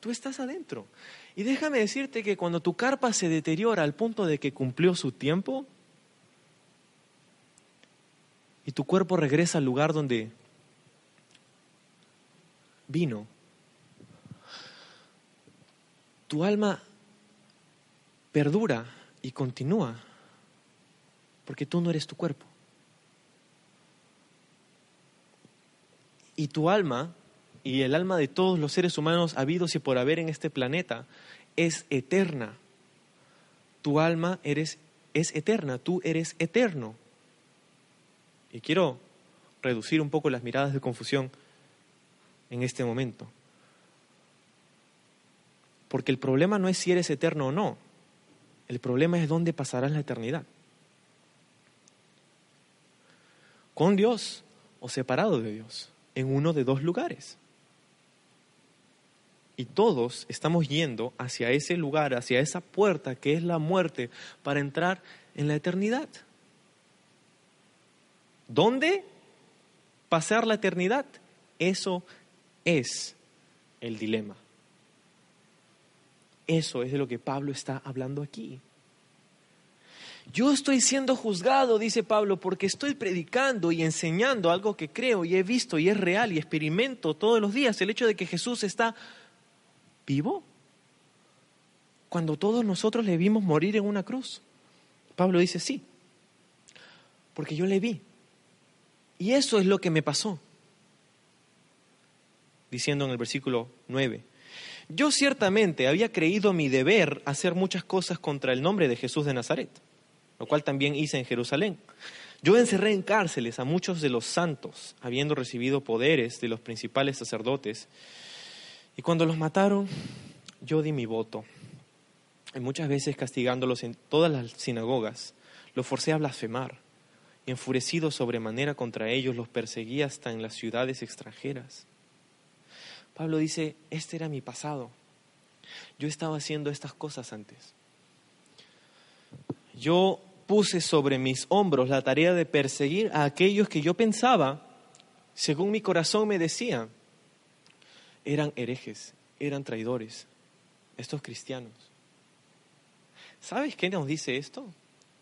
tú estás adentro. Y déjame decirte que cuando tu carpa se deteriora al punto de que cumplió su tiempo y tu cuerpo regresa al lugar donde vino. Tu alma perdura y continúa porque tú no eres tu cuerpo. Y tu alma y el alma de todos los seres humanos habidos y por haber en este planeta es eterna. Tu alma eres, es eterna, tú eres eterno. Y quiero reducir un poco las miradas de confusión en este momento. Porque el problema no es si eres eterno o no, el problema es dónde pasarás la eternidad. Con Dios o separado de Dios, en uno de dos lugares. Y todos estamos yendo hacia ese lugar, hacia esa puerta que es la muerte, para entrar en la eternidad. ¿Dónde pasar la eternidad? Eso es el dilema. Eso es de lo que Pablo está hablando aquí. Yo estoy siendo juzgado, dice Pablo, porque estoy predicando y enseñando algo que creo y he visto y es real y experimento todos los días, el hecho de que Jesús está vivo. Cuando todos nosotros le vimos morir en una cruz. Pablo dice, sí, porque yo le vi. Y eso es lo que me pasó diciendo en el versículo 9, yo ciertamente había creído mi deber hacer muchas cosas contra el nombre de Jesús de Nazaret, lo cual también hice en Jerusalén. Yo encerré en cárceles a muchos de los santos, habiendo recibido poderes de los principales sacerdotes, y cuando los mataron, yo di mi voto. Y muchas veces castigándolos en todas las sinagogas, los forcé a blasfemar enfurecido sobremanera contra ellos, los perseguía hasta en las ciudades extranjeras. Pablo dice, este era mi pasado. Yo estaba haciendo estas cosas antes. Yo puse sobre mis hombros la tarea de perseguir a aquellos que yo pensaba, según mi corazón me decía, eran herejes, eran traidores, estos cristianos. ¿Sabes qué nos dice esto?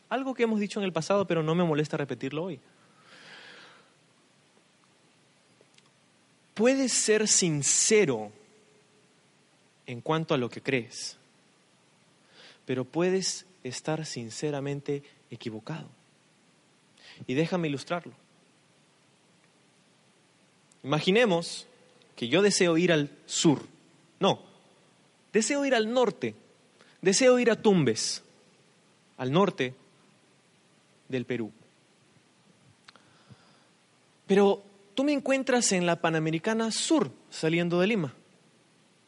Algo que hemos dicho en el pasado, pero no me molesta repetirlo hoy. Puedes ser sincero en cuanto a lo que crees, pero puedes estar sinceramente equivocado. Y déjame ilustrarlo. Imaginemos que yo deseo ir al sur. No, deseo ir al norte. Deseo ir a Tumbes, al norte del Perú. Pero tú me encuentras en la Panamericana Sur, saliendo de Lima.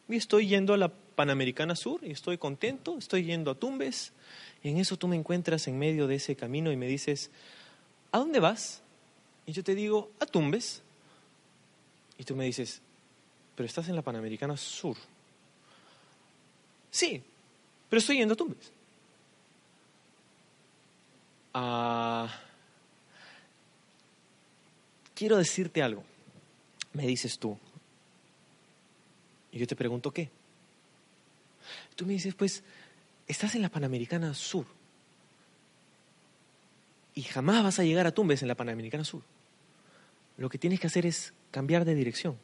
Y estoy yendo a la Panamericana Sur y estoy contento, estoy yendo a Tumbes. Y en eso tú me encuentras en medio de ese camino y me dices, ¿a dónde vas? Y yo te digo, a Tumbes. Y tú me dices, pero estás en la Panamericana Sur. Sí, pero estoy yendo a Tumbes. Ah, quiero decirte algo. Me dices tú. Y yo te pregunto qué. Tú me dices, pues, estás en la Panamericana Sur. Y jamás vas a llegar a Tumbes en la Panamericana Sur. Lo que tienes que hacer es cambiar de dirección.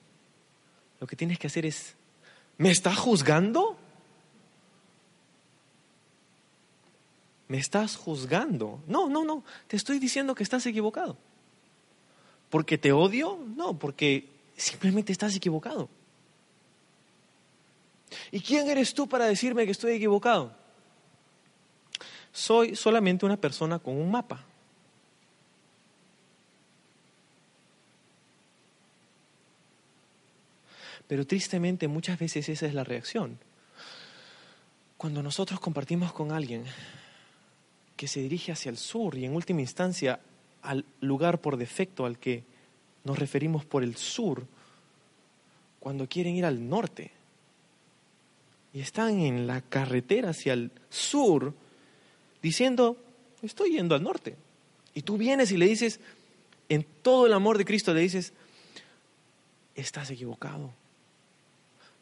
Lo que tienes que hacer es, ¿me estás juzgando? ¿Me estás juzgando? No, no, no. Te estoy diciendo que estás equivocado. ¿Porque te odio? No, porque simplemente estás equivocado. ¿Y quién eres tú para decirme que estoy equivocado? Soy solamente una persona con un mapa. Pero tristemente muchas veces esa es la reacción. Cuando nosotros compartimos con alguien que se dirige hacia el sur y en última instancia al lugar por defecto al que nos referimos por el sur, cuando quieren ir al norte y están en la carretera hacia el sur diciendo, estoy yendo al norte. Y tú vienes y le dices, en todo el amor de Cristo le dices, estás equivocado.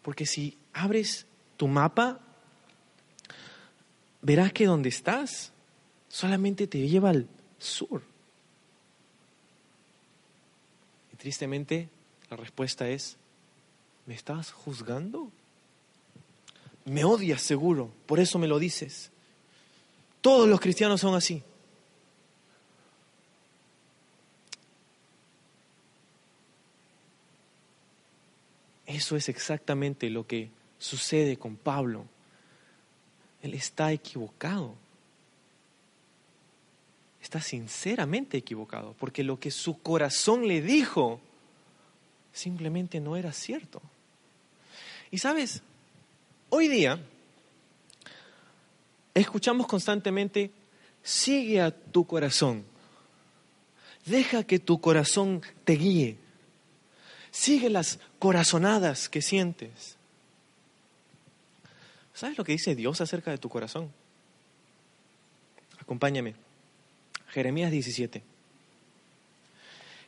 Porque si abres tu mapa, verás que donde estás solamente te lleva al sur. Y tristemente la respuesta es, ¿me estás juzgando? Me odias seguro, por eso me lo dices. Todos los cristianos son así. Eso es exactamente lo que sucede con Pablo. Él está equivocado está sinceramente equivocado, porque lo que su corazón le dijo simplemente no era cierto. Y sabes, hoy día escuchamos constantemente, sigue a tu corazón, deja que tu corazón te guíe, sigue las corazonadas que sientes. ¿Sabes lo que dice Dios acerca de tu corazón? Acompáñame. Jeremías 17.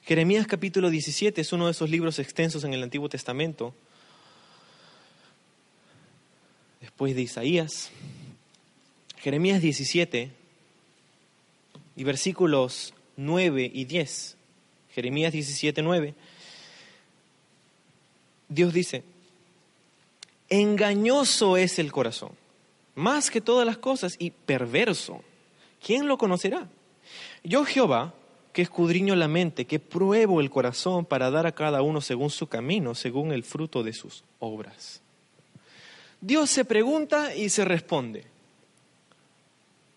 Jeremías capítulo 17 es uno de esos libros extensos en el Antiguo Testamento, después de Isaías. Jeremías 17 y versículos 9 y 10. Jeremías 17, 9. Dios dice, engañoso es el corazón, más que todas las cosas, y perverso. ¿Quién lo conocerá? Yo Jehová, que escudriño la mente, que pruebo el corazón para dar a cada uno según su camino, según el fruto de sus obras. Dios se pregunta y se responde.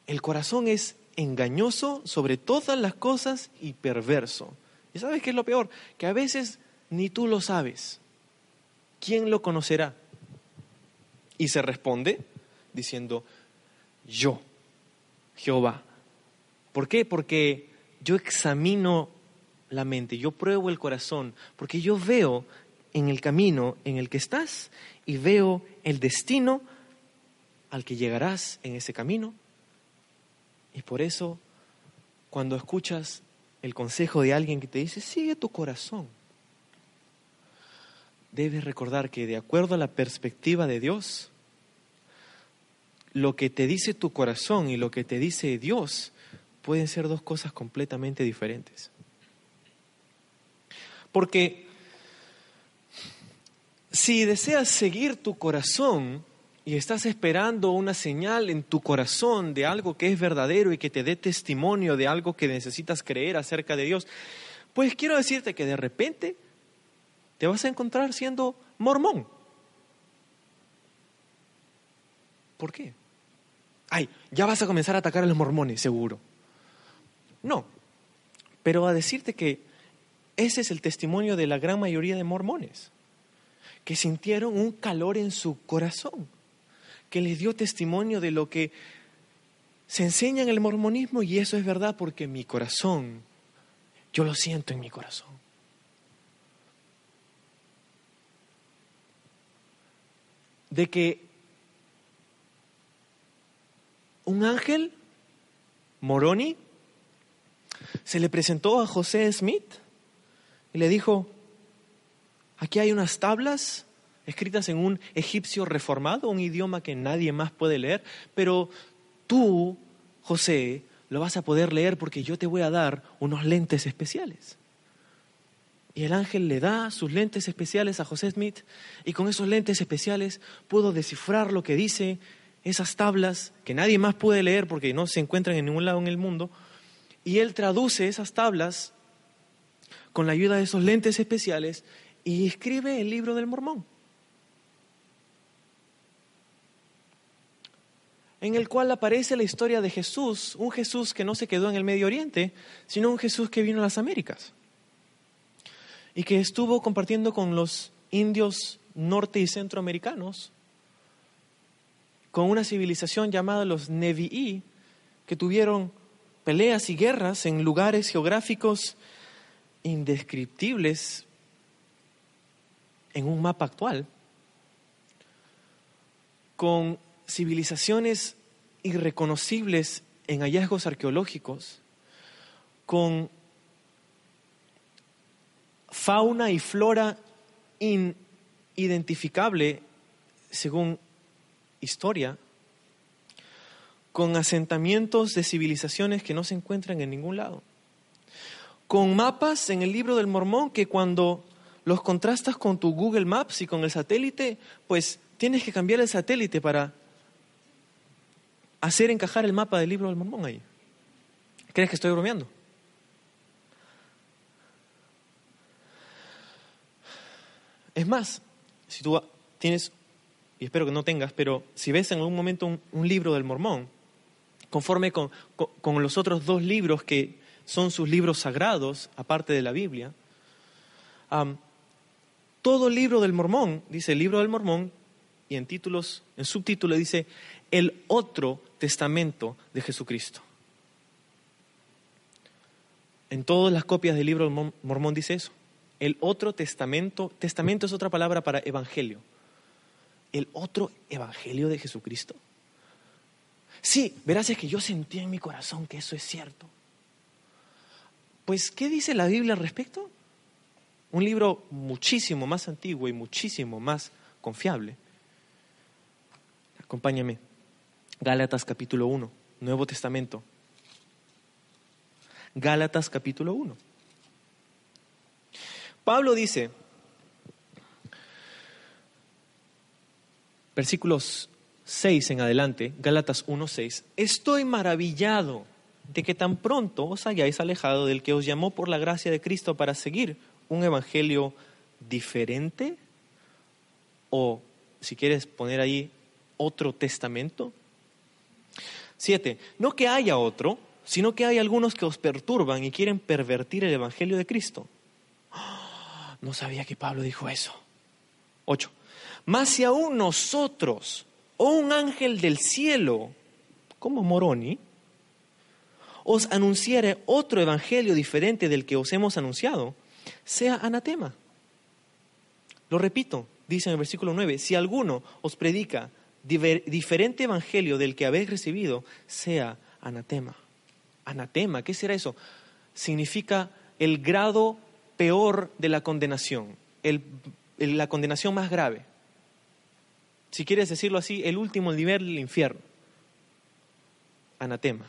El corazón es engañoso sobre todas las cosas y perverso. ¿Y sabes qué es lo peor? Que a veces ni tú lo sabes. ¿Quién lo conocerá? Y se responde diciendo, yo, Jehová, ¿Por qué? Porque yo examino la mente, yo pruebo el corazón, porque yo veo en el camino en el que estás y veo el destino al que llegarás en ese camino. Y por eso, cuando escuchas el consejo de alguien que te dice, sigue tu corazón, debes recordar que de acuerdo a la perspectiva de Dios, lo que te dice tu corazón y lo que te dice Dios pueden ser dos cosas completamente diferentes. Porque si deseas seguir tu corazón y estás esperando una señal en tu corazón de algo que es verdadero y que te dé testimonio de algo que necesitas creer acerca de Dios, pues quiero decirte que de repente te vas a encontrar siendo mormón. ¿Por qué? Ay, ya vas a comenzar a atacar a los mormones, seguro. No, pero a decirte que ese es el testimonio de la gran mayoría de mormones, que sintieron un calor en su corazón, que les dio testimonio de lo que se enseña en el mormonismo y eso es verdad porque mi corazón, yo lo siento en mi corazón. De que un ángel, Moroni, se le presentó a José Smith y le dijo, aquí hay unas tablas escritas en un egipcio reformado, un idioma que nadie más puede leer, pero tú, José, lo vas a poder leer porque yo te voy a dar unos lentes especiales. Y el ángel le da sus lentes especiales a José Smith y con esos lentes especiales pudo descifrar lo que dice esas tablas que nadie más puede leer porque no se encuentran en ningún lado en el mundo. Y él traduce esas tablas con la ayuda de esos lentes especiales y escribe el libro del mormón. en el cual aparece la historia de Jesús, un Jesús que no se quedó en el Medio Oriente, sino un Jesús que vino a las Américas y que estuvo compartiendo con los indios norte y centroamericanos, con una civilización llamada los Nevi'i, que tuvieron peleas y guerras en lugares geográficos indescriptibles en un mapa actual, con civilizaciones irreconocibles en hallazgos arqueológicos, con fauna y flora inidentificable según historia, con asentamientos de civilizaciones que no se encuentran en ningún lado, con mapas en el libro del mormón que cuando los contrastas con tu Google Maps y con el satélite, pues tienes que cambiar el satélite para hacer encajar el mapa del libro del mormón ahí. ¿Crees que estoy bromeando? Es más, si tú tienes, y espero que no tengas, pero si ves en algún momento un, libro del mormón, conforme con, los otros dos libros que son sus libros sagrados, aparte de la Biblia, todo libro del mormón, dice el libro del mormón, y en títulos, en subtítulo dice el otro testamento de Jesucristo. En todas las copias del libro del mormón dice eso. El otro testamento, testamento es otra palabra para evangelio. El otro evangelio de Jesucristo. Sí, verás, es que yo sentí en mi corazón que eso es cierto. Pues, ¿qué dice la Biblia al respecto? Un libro muchísimo más antiguo y muchísimo más confiable. Acompáñame. Gálatas capítulo 1, Nuevo Testamento. Gálatas capítulo 1. Pablo dice, versículos 6 en adelante, Gálatas 1, 6, estoy maravillado de que tan pronto os hayáis alejado del que os llamó por la gracia de Cristo para seguir un evangelio diferente o, si quieres poner ahí, otro testamento. Siete, no que haya otro, sino que hay algunos que os perturban y quieren pervertir el Evangelio de Cristo. No sabía que Pablo dijo eso. Ocho, más si aún nosotros o un ángel del cielo, como Moroni, os anunciare otro evangelio diferente del que os hemos anunciado, sea anatema. Lo repito, dice en el versículo 9, si alguno os predica diferente evangelio del que habéis recibido, sea anatema. Anatema, ¿qué será eso? Significa el grado peor de la condenación, la condenación más grave. Si quieres decirlo así, el último nivel del infierno. Anatema.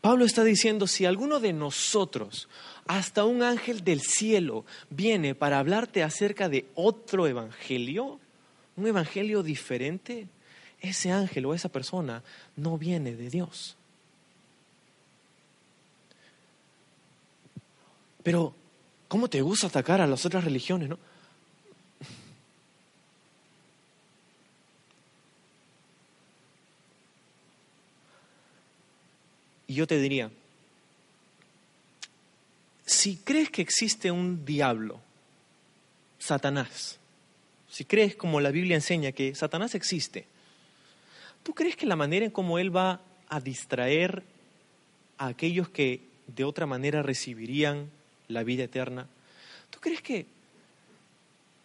Pablo está diciendo, si alguno de nosotros, hasta un ángel del cielo, viene para hablarte acerca de otro evangelio, un evangelio diferente, ese ángel o esa persona no viene de Dios. Pero, ¿cómo te gusta atacar a las otras religiones, no? Y yo te diría, si crees que existe un diablo, Satanás, si crees como la Biblia enseña que Satanás existe, ¿tú crees que la manera en cómo él va a distraer a aquellos que de otra manera recibirían la vida eterna, ¿tú crees que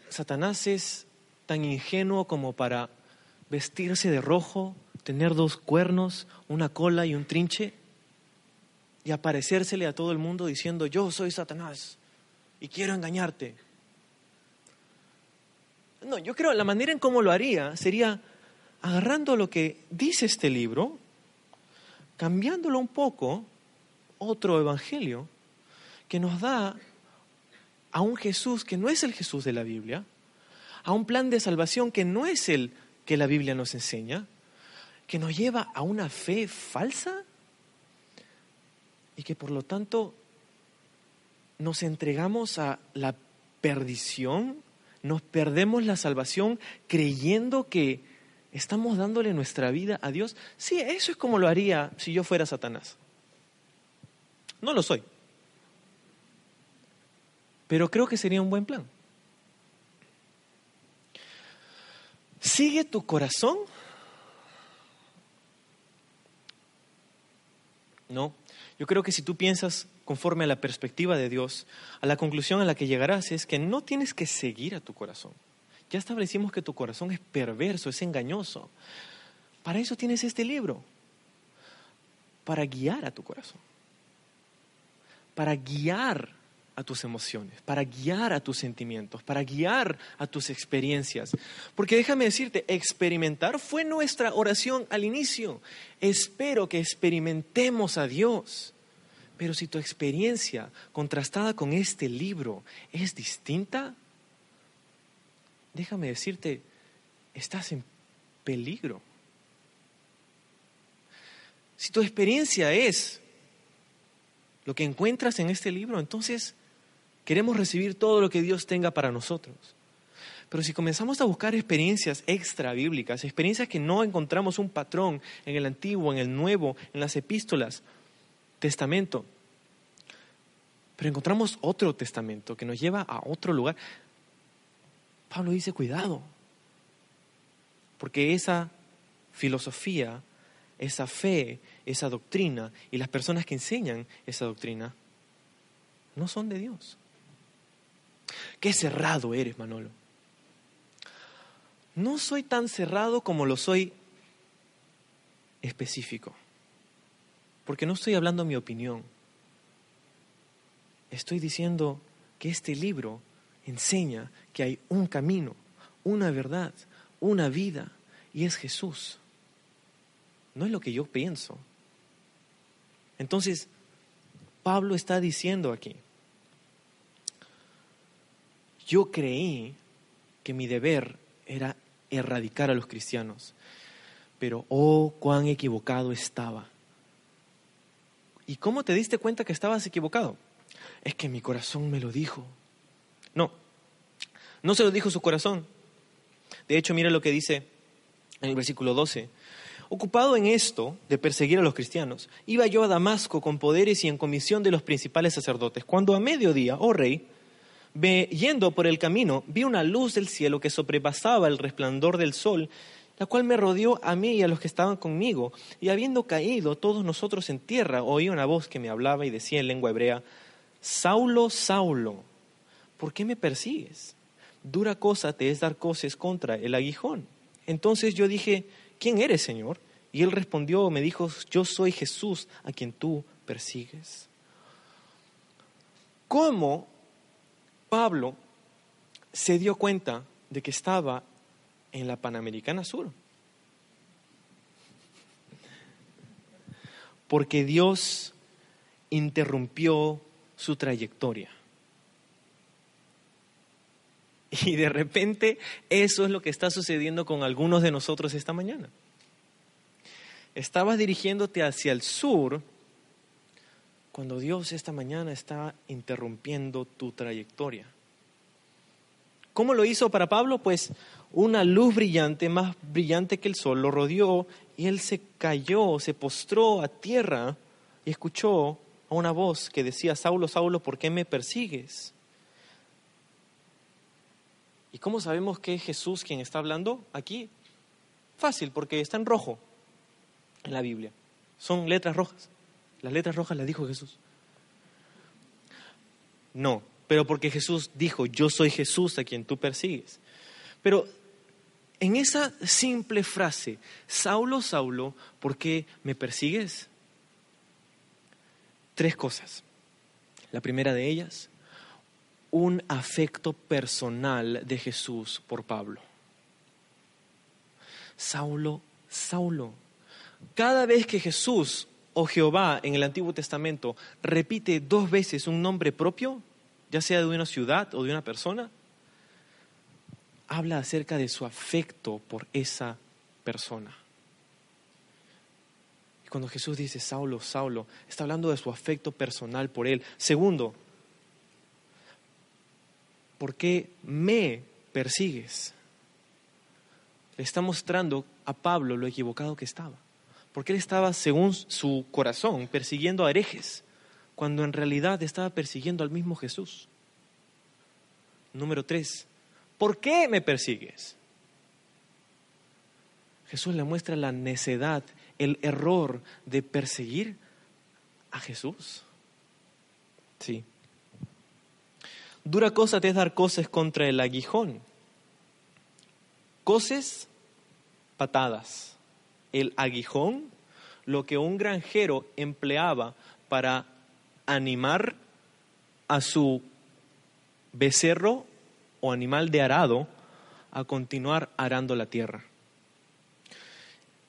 Satanás es tan ingenuo como para vestirse de rojo, tener dos cuernos, una cola y un trinche? Y aparecérsele a todo el mundo diciendo, yo soy Satanás y quiero engañarte. No, yo creo la manera en cómo lo haría sería agarrando lo que dice este libro, cambiándolo un poco, otro evangelio, que nos da a un Jesús que no es el Jesús de la Biblia, a un plan de salvación que no es el que la Biblia nos enseña, que nos lleva a una fe falsa y que por lo tanto nos entregamos a la perdición, nos perdemos la salvación creyendo que estamos dándole nuestra vida a Dios. Sí, eso es como lo haría si yo fuera Satanás. No lo soy. Pero creo que sería un buen plan. Sigue tu corazón. No, yo creo que si tú piensas conforme a la perspectiva de Dios, a la conclusión a la que llegarás es que no tienes que seguir a tu corazón. Ya establecimos que tu corazón es perverso, es engañoso. Para eso tienes este libro, para guiar a tu corazón, para guiar a tus emociones, para guiar a tus sentimientos, para guiar a tus experiencias. Porque déjame decirte, experimentar fue nuestra oración al inicio. Espero que experimentemos a Dios. Pero si tu experiencia contrastada con este libro es distinta, déjame decirte, estás en peligro. Si tu experiencia es lo que encuentras en este libro, entonces Queremos recibir todo lo que Dios tenga para nosotros. Pero si comenzamos a buscar experiencias extra bíblicas, experiencias que no encontramos un patrón en el Antiguo, en el Nuevo, en las epístolas, testamento, pero encontramos otro testamento que nos lleva a otro lugar, Pablo dice, cuidado, porque esa filosofía, esa fe, esa doctrina y las personas que enseñan esa doctrina no son de Dios. Qué cerrado eres, Manolo. No soy tan cerrado como lo soy específico, porque no estoy hablando mi opinión. Estoy diciendo que este libro enseña que hay un camino, una verdad, una vida, y es Jesús. No es lo que yo pienso. Entonces, Pablo está diciendo aquí, yo creí que mi deber era erradicar a los cristianos, pero oh, cuán equivocado estaba. ¿Y cómo te diste cuenta que estabas equivocado? Es que mi corazón me lo dijo. No, no se lo dijo su corazón. De hecho, mira lo que dice en el versículo 12. Ocupado en esto de perseguir a los cristianos, iba yo a Damasco con poderes y en comisión de los principales sacerdotes, cuando a mediodía, oh rey, yendo por el camino, vi una luz del cielo que sobrepasaba el resplandor del sol, la cual me rodeó a mí y a los que estaban conmigo. Y habiendo caído todos nosotros en tierra, oí una voz que me hablaba y decía en lengua hebrea, Saulo, Saulo, ¿por qué me persigues? Dura cosa te es dar coces contra el aguijón. Entonces yo dije, ¿quién eres, Señor? Y él respondió, me dijo, yo soy Jesús a quien tú persigues. ¿Cómo Pablo se dio cuenta de que estaba en la Panamericana Sur. Porque Dios interrumpió su trayectoria. Y de repente eso es lo que está sucediendo con algunos de nosotros esta mañana. Estabas dirigiéndote hacia el sur cuando Dios esta mañana está interrumpiendo tu trayectoria. ¿Cómo lo hizo para Pablo? Pues una luz brillante, más brillante que el sol, lo rodeó y él se cayó, se postró a tierra y escuchó a una voz que decía, Saulo, Saulo, ¿por qué me persigues? ¿Y cómo sabemos que es Jesús quien está hablando aquí? Fácil, porque está en rojo en la Biblia. Son letras rojas. Las letras rojas las dijo Jesús. No, pero porque Jesús dijo, yo soy Jesús a quien tú persigues. Pero en esa simple frase, Saulo, Saulo, ¿por qué me persigues? Tres cosas. La primera de ellas, un afecto personal de Jesús por Pablo. Saulo, Saulo. Cada vez que Jesús o Jehová en el Antiguo Testamento repite dos veces un nombre propio, ya sea de una ciudad o de una persona, habla acerca de su afecto por esa persona. Y cuando Jesús dice Saulo, Saulo, está hablando de su afecto personal por él. Segundo, ¿por qué me persigues? Le está mostrando a Pablo lo equivocado que estaba. Porque él estaba, según su corazón, persiguiendo a herejes cuando en realidad estaba persiguiendo al mismo Jesús. Número tres, ¿por qué me persigues? Jesús le muestra la necedad, el error de perseguir a Jesús. Sí. Dura cosa te es dar coces contra el aguijón. Coces, patadas. El aguijón, lo que un granjero empleaba para animar a su becerro o animal de arado a continuar arando la tierra.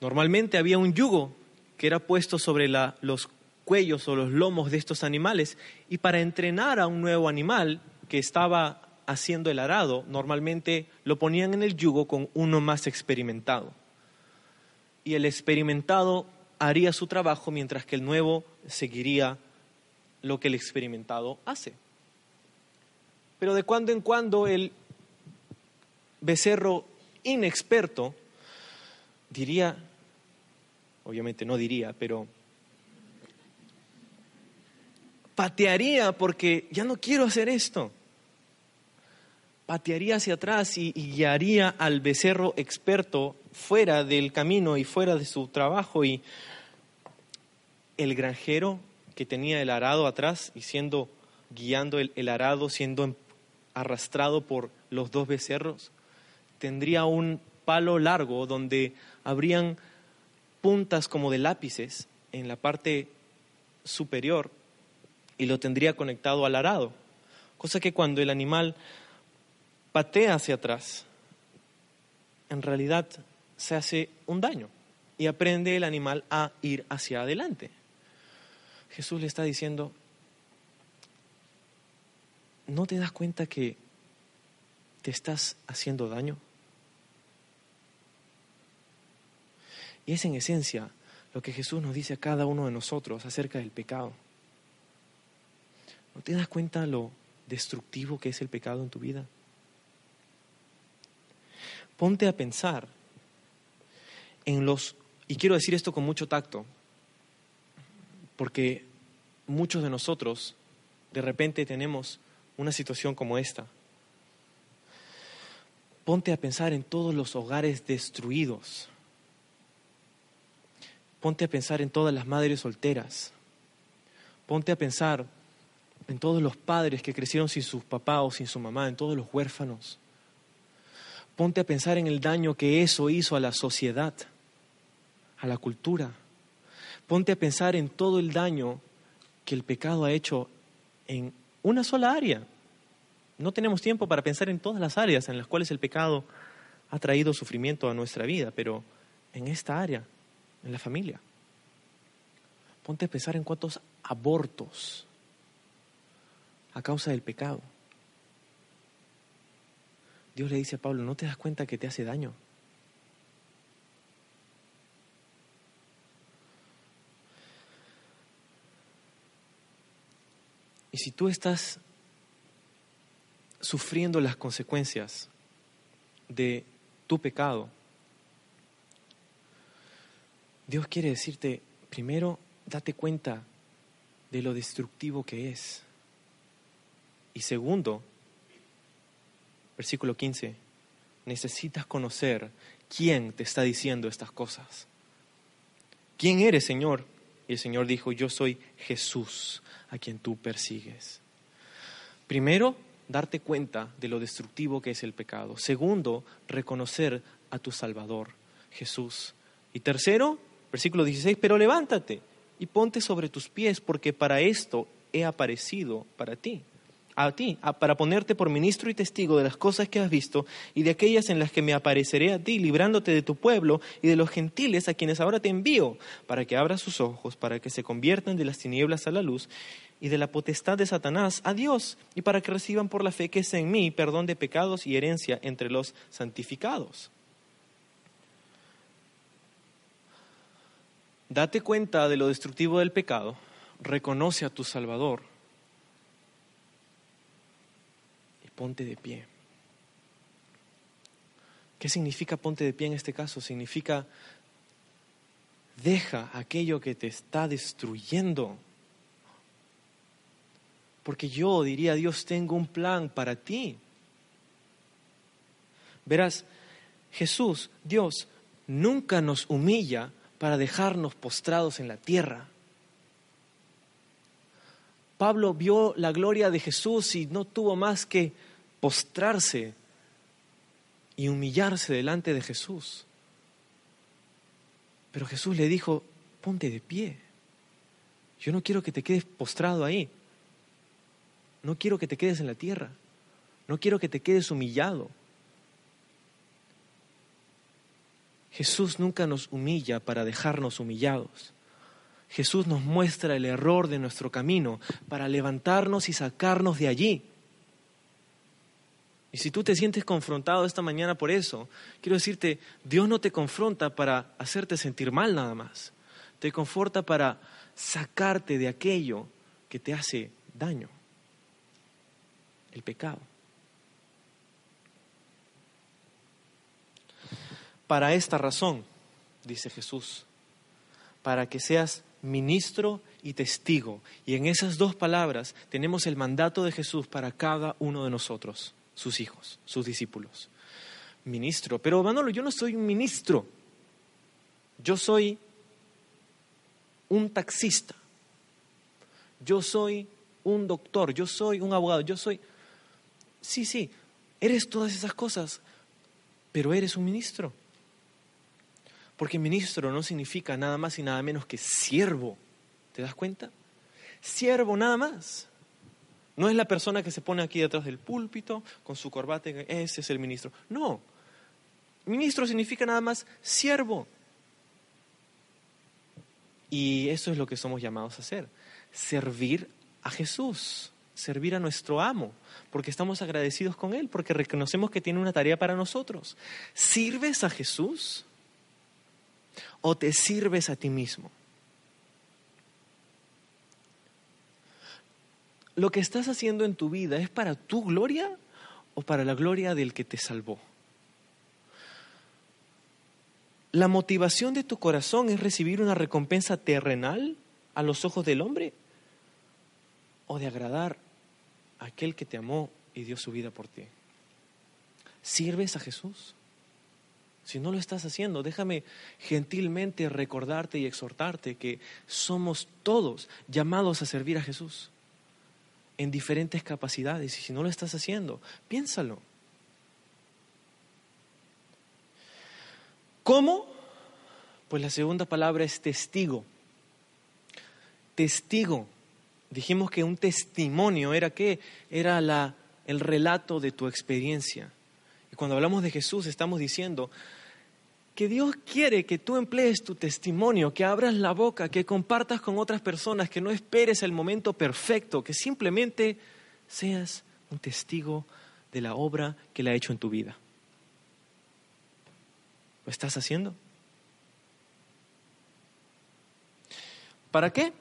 Normalmente había un yugo que era puesto sobre los cuellos o los lomos de estos animales y para entrenar a un nuevo animal que estaba haciendo el arado, normalmente lo ponían en el yugo con uno más experimentado. Y el experimentado haría su trabajo mientras que el nuevo seguiría lo que el experimentado hace. Pero de cuando en cuando el becerro inexperto diría, obviamente no diría, pero patearía porque ya no quiero hacer esto. Patearía hacia atrás y, guiaría al becerro experto fuera del camino y fuera de su trabajo y el granjero que tenía el arado atrás y siendo guiando el, arado, siendo arrastrado por los dos becerros, tendría un palo largo donde habrían puntas como de lápices en la parte superior y lo tendría conectado al arado. Cosa que cuando el animal patea hacia atrás, en realidad se hace un daño y aprende el animal a ir hacia adelante. Jesús le está diciendo, ¿no te das cuenta que te estás haciendo daño? Y es en esencia lo que Jesús nos dice a cada uno de nosotros acerca del pecado. ¿No te das cuenta lo destructivo que es el pecado en tu vida? Ponte a pensar en los, y quiero decir esto con mucho tacto, porque muchos de nosotros de repente tenemos una situación como esta. Ponte a pensar en todos los hogares destruidos. Ponte a pensar en todas las madres solteras. Ponte a pensar en todos los padres que crecieron sin sus papás o sin su mamá, en todos los huérfanos. Ponte a pensar en el daño que eso hizo a la sociedad, a la cultura. Ponte a pensar en todo el daño que el pecado ha hecho en una sola área. No tenemos tiempo para pensar en todas las áreas en las cuales el pecado ha traído sufrimiento a nuestra vida, pero en esta área, en la familia. Ponte a pensar en cuántos abortos a causa del pecado. Dios le dice a Pablo, ¿no te das cuenta que te hace daño? Y si tú estás sufriendo las consecuencias de tu pecado, Dios quiere decirte, primero, date cuenta de lo destructivo que es. Y segundo, versículo 15, necesitas conocer quién te está diciendo estas cosas. ¿Quién eres, Señor? Y el Señor dijo, yo soy Jesús, a quien tú persigues. Primero, darte cuenta de lo destructivo que es el pecado. Segundo, reconocer a tu Salvador, Jesús. Y tercero, versículo 16, pero levántate y ponte sobre tus pies, porque para esto he aparecido para ti a ti, para ponerte por ministro y testigo de las cosas que has visto y de aquellas en las que me apareceré a ti, librándote de tu pueblo y de los gentiles a quienes ahora te envío, para que abras sus ojos, para que se conviertan de las tinieblas a la luz y de la potestad de Satanás a Dios, y para que reciban por la fe que es en mí perdón de pecados y herencia entre los santificados. Date cuenta de lo destructivo del pecado, reconoce a tu Salvador ponte de pie. ¿Qué significa ponte de pie en este caso? Significa deja aquello que te está destruyendo. Porque yo diría, Dios, tengo un plan para ti. Verás, Jesús, Dios, nunca nos humilla para dejarnos postrados en la tierra. Pablo vio la gloria de Jesús y no tuvo más que postrarse y humillarse delante de Jesús. Pero Jesús le dijo, ponte de pie. Yo no quiero que te quedes postrado ahí. No quiero que te quedes en la tierra. No quiero que te quedes humillado. Jesús nunca nos humilla para dejarnos humillados. Jesús nos muestra el error de nuestro camino para levantarnos y sacarnos de allí. Y si tú te sientes confrontado esta mañana por eso, quiero decirte, Dios no te confronta para hacerte sentir mal nada más. Te conforta para sacarte de aquello que te hace daño, el pecado. Para esta razón, dice Jesús, para que seas ministro y testigo. Y en esas dos palabras tenemos el mandato de Jesús para cada uno de nosotros, sus hijos, sus discípulos. Ministro, pero Manolo, yo no soy un ministro, yo soy un taxista, yo soy un doctor, yo soy un abogado, yo soy... Sí, sí, eres todas esas cosas, pero eres un ministro. Porque ministro no significa nada más y nada menos que siervo. ¿Te das cuenta? Siervo nada más. No es la persona que se pone aquí detrás del púlpito con su corbata, ese es el ministro. No. Ministro significa nada más siervo. Y eso es lo que somos llamados a hacer. Servir a Jesús, servir a nuestro amo, porque estamos agradecidos con Él, porque reconocemos que tiene una tarea para nosotros. ¿Sirves a Jesús? O te sirves a ti mismo? ¿Lo que estás haciendo en tu vida es para tu gloria o para la gloria del que te salvó? ¿La motivación de tu corazón es recibir una recompensa terrenal a los ojos del hombre? ¿O de agradar a aquel que te amó y dio su vida por ti? ¿Sirves a Jesús? Si no lo estás haciendo, déjame gentilmente recordarte y exhortarte que somos todos llamados a servir a Jesús en diferentes capacidades. Y si no lo estás haciendo, piénsalo. ¿Cómo? Pues la segunda palabra es testigo. Testigo. Dijimos que un testimonio era qué? Era la, el relato de tu experiencia. Cuando hablamos de Jesús estamos diciendo que Dios quiere que tú emplees tu testimonio, que abras la boca, que compartas con otras personas, que no esperes el momento perfecto, que simplemente seas un testigo de la obra que Él ha hecho en tu vida. ¿Lo estás haciendo? ¿Para qué?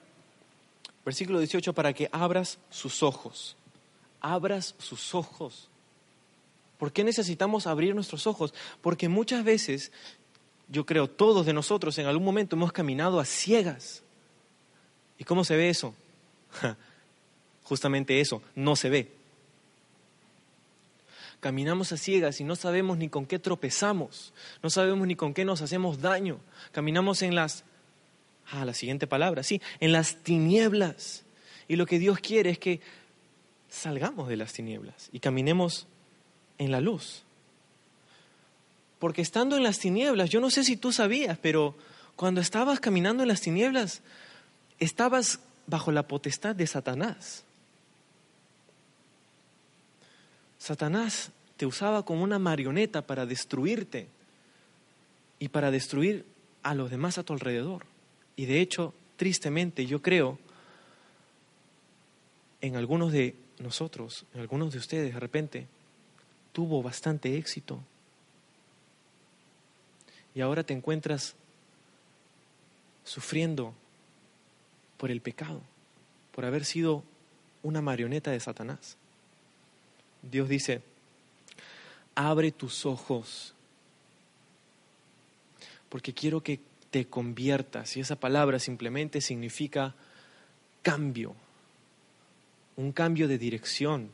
Versículo 18, para que abras sus ojos. Abras sus ojos. ¿Por qué necesitamos abrir nuestros ojos? Porque muchas veces, yo creo, todos de nosotros en algún momento hemos caminado a ciegas. ¿Y cómo se ve eso? Justamente eso, no se ve. Caminamos a ciegas y no sabemos ni con qué tropezamos, no sabemos ni con qué nos hacemos daño. Caminamos en las Ah, la siguiente palabra, sí, en las tinieblas. Y lo que Dios quiere es que salgamos de las tinieblas y caminemos en la luz. Porque estando en las tinieblas, yo no sé si tú sabías, pero cuando estabas caminando en las tinieblas, estabas bajo la potestad de Satanás. Satanás te usaba como una marioneta para destruirte y para destruir a los demás a tu alrededor. Y de hecho, tristemente, yo creo, en algunos de nosotros, en algunos de ustedes, de repente, tuvo bastante éxito. Y ahora te encuentras sufriendo por el pecado, por haber sido una marioneta de Satanás. Dios dice, abre tus ojos, porque quiero que te conviertas. Y esa palabra simplemente significa cambio, un cambio de dirección.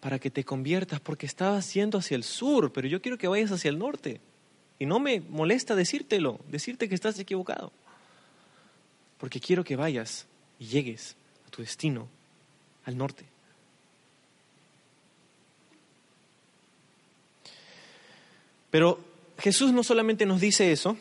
Para que te conviertas, porque estabas yendo hacia el sur, pero yo quiero que vayas hacia el norte. Y no me molesta decírtelo, decirte que estás equivocado. Porque quiero que vayas y llegues a tu destino, al norte. Pero Jesús no solamente nos dice eso,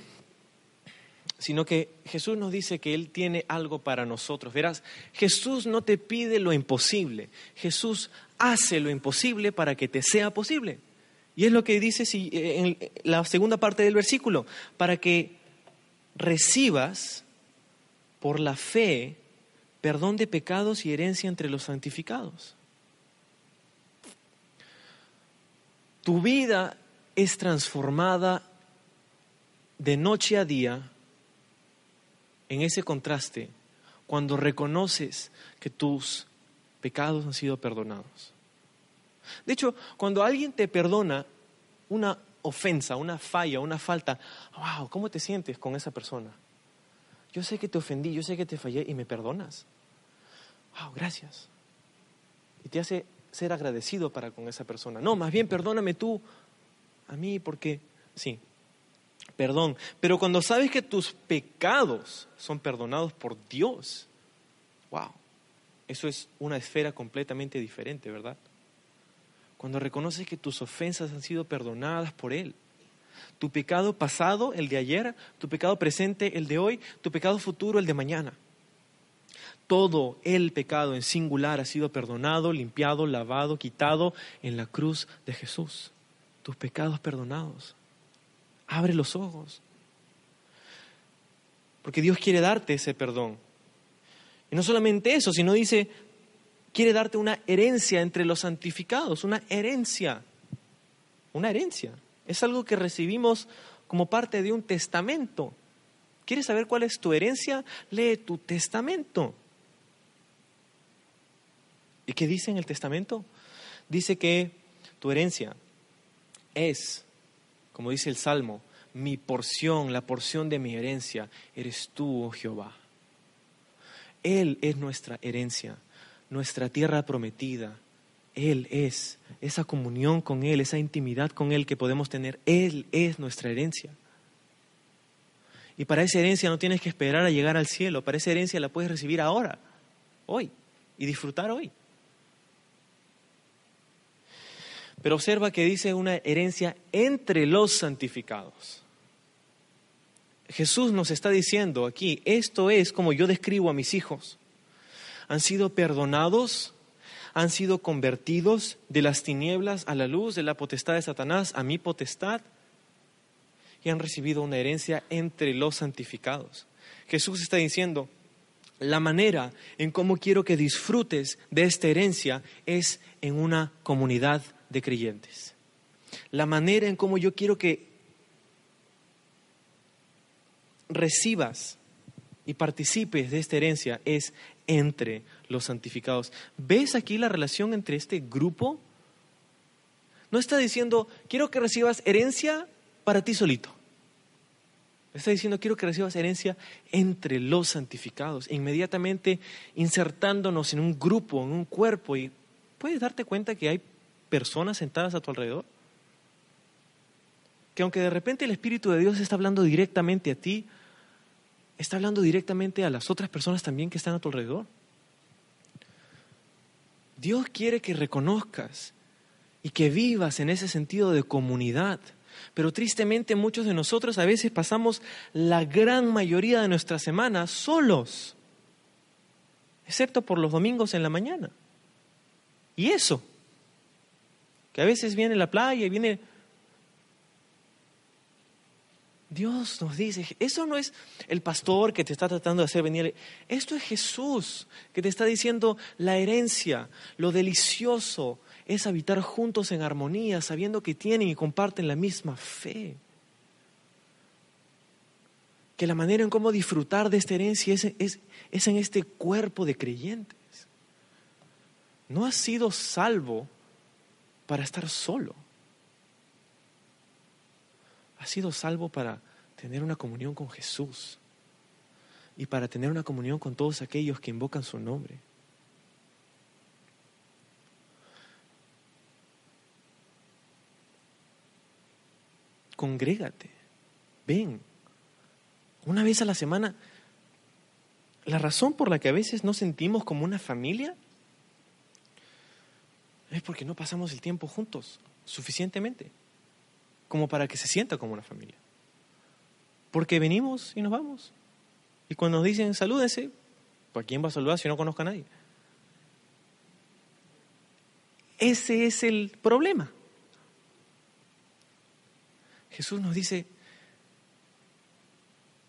sino que Jesús nos dice que Él tiene algo para nosotros. Verás, Jesús no te pide lo imposible, Jesús hace lo imposible para que te sea posible. Y es lo que dice en la segunda parte del versículo, para que recibas por la fe perdón de pecados y herencia entre los santificados. Tu vida es transformada de noche a día en ese contraste cuando reconoces que tus pecados han sido perdonados. De hecho, cuando alguien te perdona una ofensa, una falla, una falta, wow, ¿cómo te sientes con esa persona? Yo sé que te ofendí, yo sé que te fallé y me perdonas. Wow, gracias. Y te hace ser agradecido para con esa persona. No, más bien perdóname tú a mí porque, sí, perdón. Pero cuando sabes que tus pecados son perdonados por Dios, wow, eso es una esfera completamente diferente, ¿verdad? Cuando reconoces que tus ofensas han sido perdonadas por Él. Tu pecado pasado, el de ayer, tu pecado presente, el de hoy, tu pecado futuro, el de mañana. Todo el pecado en singular ha sido perdonado, limpiado, lavado, quitado en la cruz de Jesús tus pecados perdonados. Abre los ojos. Porque Dios quiere darte ese perdón. Y no solamente eso, sino dice, quiere darte una herencia entre los santificados, una herencia. Una herencia. Es algo que recibimos como parte de un testamento. ¿Quieres saber cuál es tu herencia? Lee tu testamento. ¿Y qué dice en el testamento? Dice que tu herencia es, como dice el Salmo, mi porción, la porción de mi herencia, eres tú, oh Jehová. Él es nuestra herencia, nuestra tierra prometida, Él es, esa comunión con Él, esa intimidad con Él que podemos tener, Él es nuestra herencia. Y para esa herencia no tienes que esperar a llegar al cielo, para esa herencia la puedes recibir ahora, hoy, y disfrutar hoy. Pero observa que dice una herencia entre los santificados. Jesús nos está diciendo aquí, esto es como yo describo a mis hijos. Han sido perdonados, han sido convertidos de las tinieblas a la luz, de la potestad de Satanás a mi potestad, y han recibido una herencia entre los santificados. Jesús está diciendo, la manera en cómo quiero que disfrutes de esta herencia es en una comunidad de creyentes. La manera en cómo yo quiero que recibas y participes de esta herencia es entre los santificados. ¿Ves aquí la relación entre este grupo? No está diciendo, quiero que recibas herencia para ti solito. Está diciendo, quiero que recibas herencia entre los santificados, inmediatamente insertándonos en un grupo, en un cuerpo. Y puedes darte cuenta que hay personas sentadas a tu alrededor. Que aunque de repente el Espíritu de Dios está hablando directamente a ti, está hablando directamente a las otras personas también que están a tu alrededor. Dios quiere que reconozcas y que vivas en ese sentido de comunidad. Pero tristemente muchos de nosotros a veces pasamos la gran mayoría de nuestra semana solos, excepto por los domingos en la mañana. Y eso, que a veces viene la playa y viene Dios nos dice, eso no es el pastor que te está tratando de hacer venir, esto es Jesús que te está diciendo la herencia, lo delicioso es habitar juntos en armonía, sabiendo que tienen y comparten la misma fe. Que la manera en cómo disfrutar de esta herencia es, es en este cuerpo de creyentes. No has sido salvo para estar solo ha sido salvo para tener una comunión con Jesús y para tener una comunión con todos aquellos que invocan su nombre. Congrégate, ven, una vez a la semana. La razón por la que a veces no sentimos como una familia es porque no pasamos el tiempo juntos suficientemente como para que se sienta como una familia. Porque venimos y nos vamos. Y cuando nos dicen salúdense, ¿para quién va a saludar si no conozca a nadie? Ese es el problema. Jesús nos dice,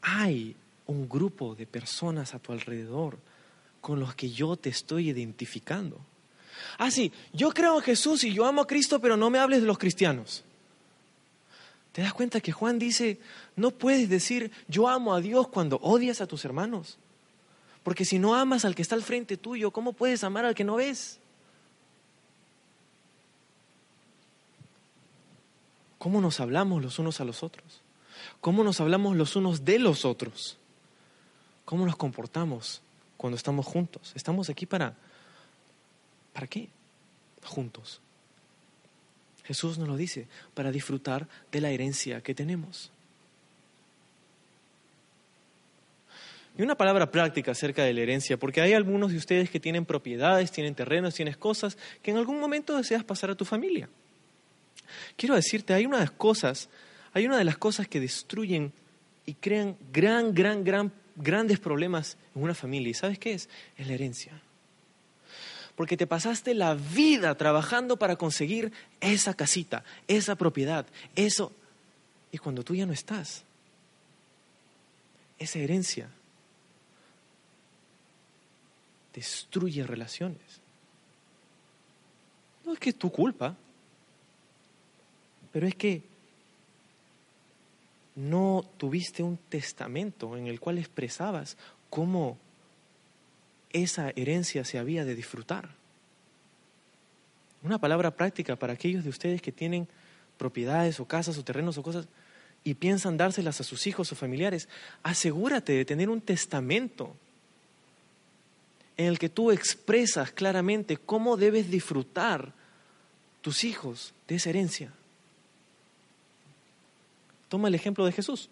hay un grupo de personas a tu alrededor con los que yo te estoy identificando. Ah, sí, yo creo en Jesús y yo amo a Cristo, pero no me hables de los cristianos. ¿Te das cuenta que Juan dice, no puedes decir yo amo a Dios cuando odias a tus hermanos? Porque si no amas al que está al frente tuyo, ¿cómo puedes amar al que no ves? ¿Cómo nos hablamos los unos a los otros? ¿Cómo nos hablamos los unos de los otros? ¿Cómo nos comportamos cuando estamos juntos? Estamos aquí para... ¿Para qué? Juntos. Jesús nos lo dice, para disfrutar de la herencia que tenemos. Y una palabra práctica acerca de la herencia, porque hay algunos de ustedes que tienen propiedades, tienen terrenos, tienen cosas que en algún momento deseas pasar a tu familia. Quiero decirte, hay una de las cosas, hay una de las cosas que destruyen y crean gran, gran, gran, grandes problemas en una familia. ¿Y sabes qué es? Es la herencia porque te pasaste la vida trabajando para conseguir esa casita, esa propiedad, eso. Y cuando tú ya no estás, esa herencia destruye relaciones. No es que es tu culpa, pero es que no tuviste un testamento en el cual expresabas cómo esa herencia se había de disfrutar. Una palabra práctica para aquellos de ustedes que tienen propiedades o casas o terrenos o cosas y piensan dárselas a sus hijos o familiares. Asegúrate de tener un testamento en el que tú expresas claramente cómo debes disfrutar tus hijos de esa herencia. Toma el ejemplo de Jesús.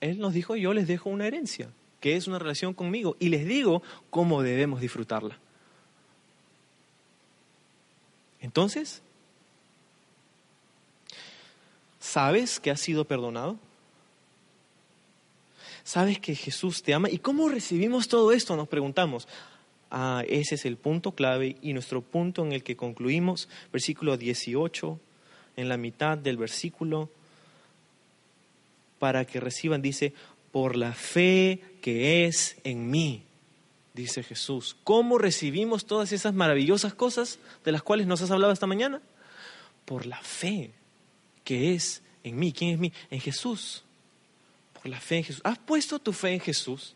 Él nos dijo, yo les dejo una herencia, que es una relación conmigo, y les digo cómo debemos disfrutarla. Entonces, ¿sabes que has sido perdonado? ¿Sabes que Jesús te ama? ¿Y cómo recibimos todo esto? Nos preguntamos. Ah, ese es el punto clave y nuestro punto en el que concluimos, versículo 18, en la mitad del versículo, para que reciban, dice, por la fe que es en mí, dice Jesús. ¿Cómo recibimos todas esas maravillosas cosas de las cuales nos has hablado esta mañana? Por la fe que es en mí. ¿Quién es mí? En Jesús. Por la fe en Jesús. ¿Has puesto tu fe en Jesús?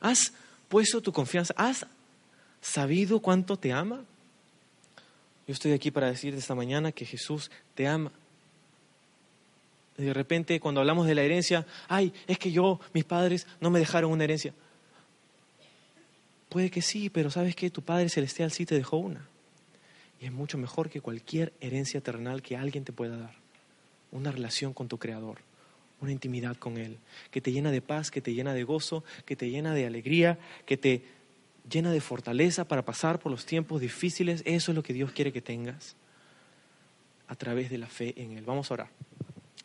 ¿Has puesto tu confianza? ¿Has sabido cuánto te ama? Yo estoy aquí para decirte esta mañana que Jesús te ama. De repente, cuando hablamos de la herencia, ay, es que yo, mis padres no me dejaron una herencia. Puede que sí, pero sabes que tu Padre Celestial sí te dejó una. Y es mucho mejor que cualquier herencia terrenal que alguien te pueda dar. Una relación con tu Creador, una intimidad con Él, que te llena de paz, que te llena de gozo, que te llena de alegría, que te llena de fortaleza para pasar por los tiempos difíciles. Eso es lo que Dios quiere que tengas a través de la fe en Él. Vamos a orar.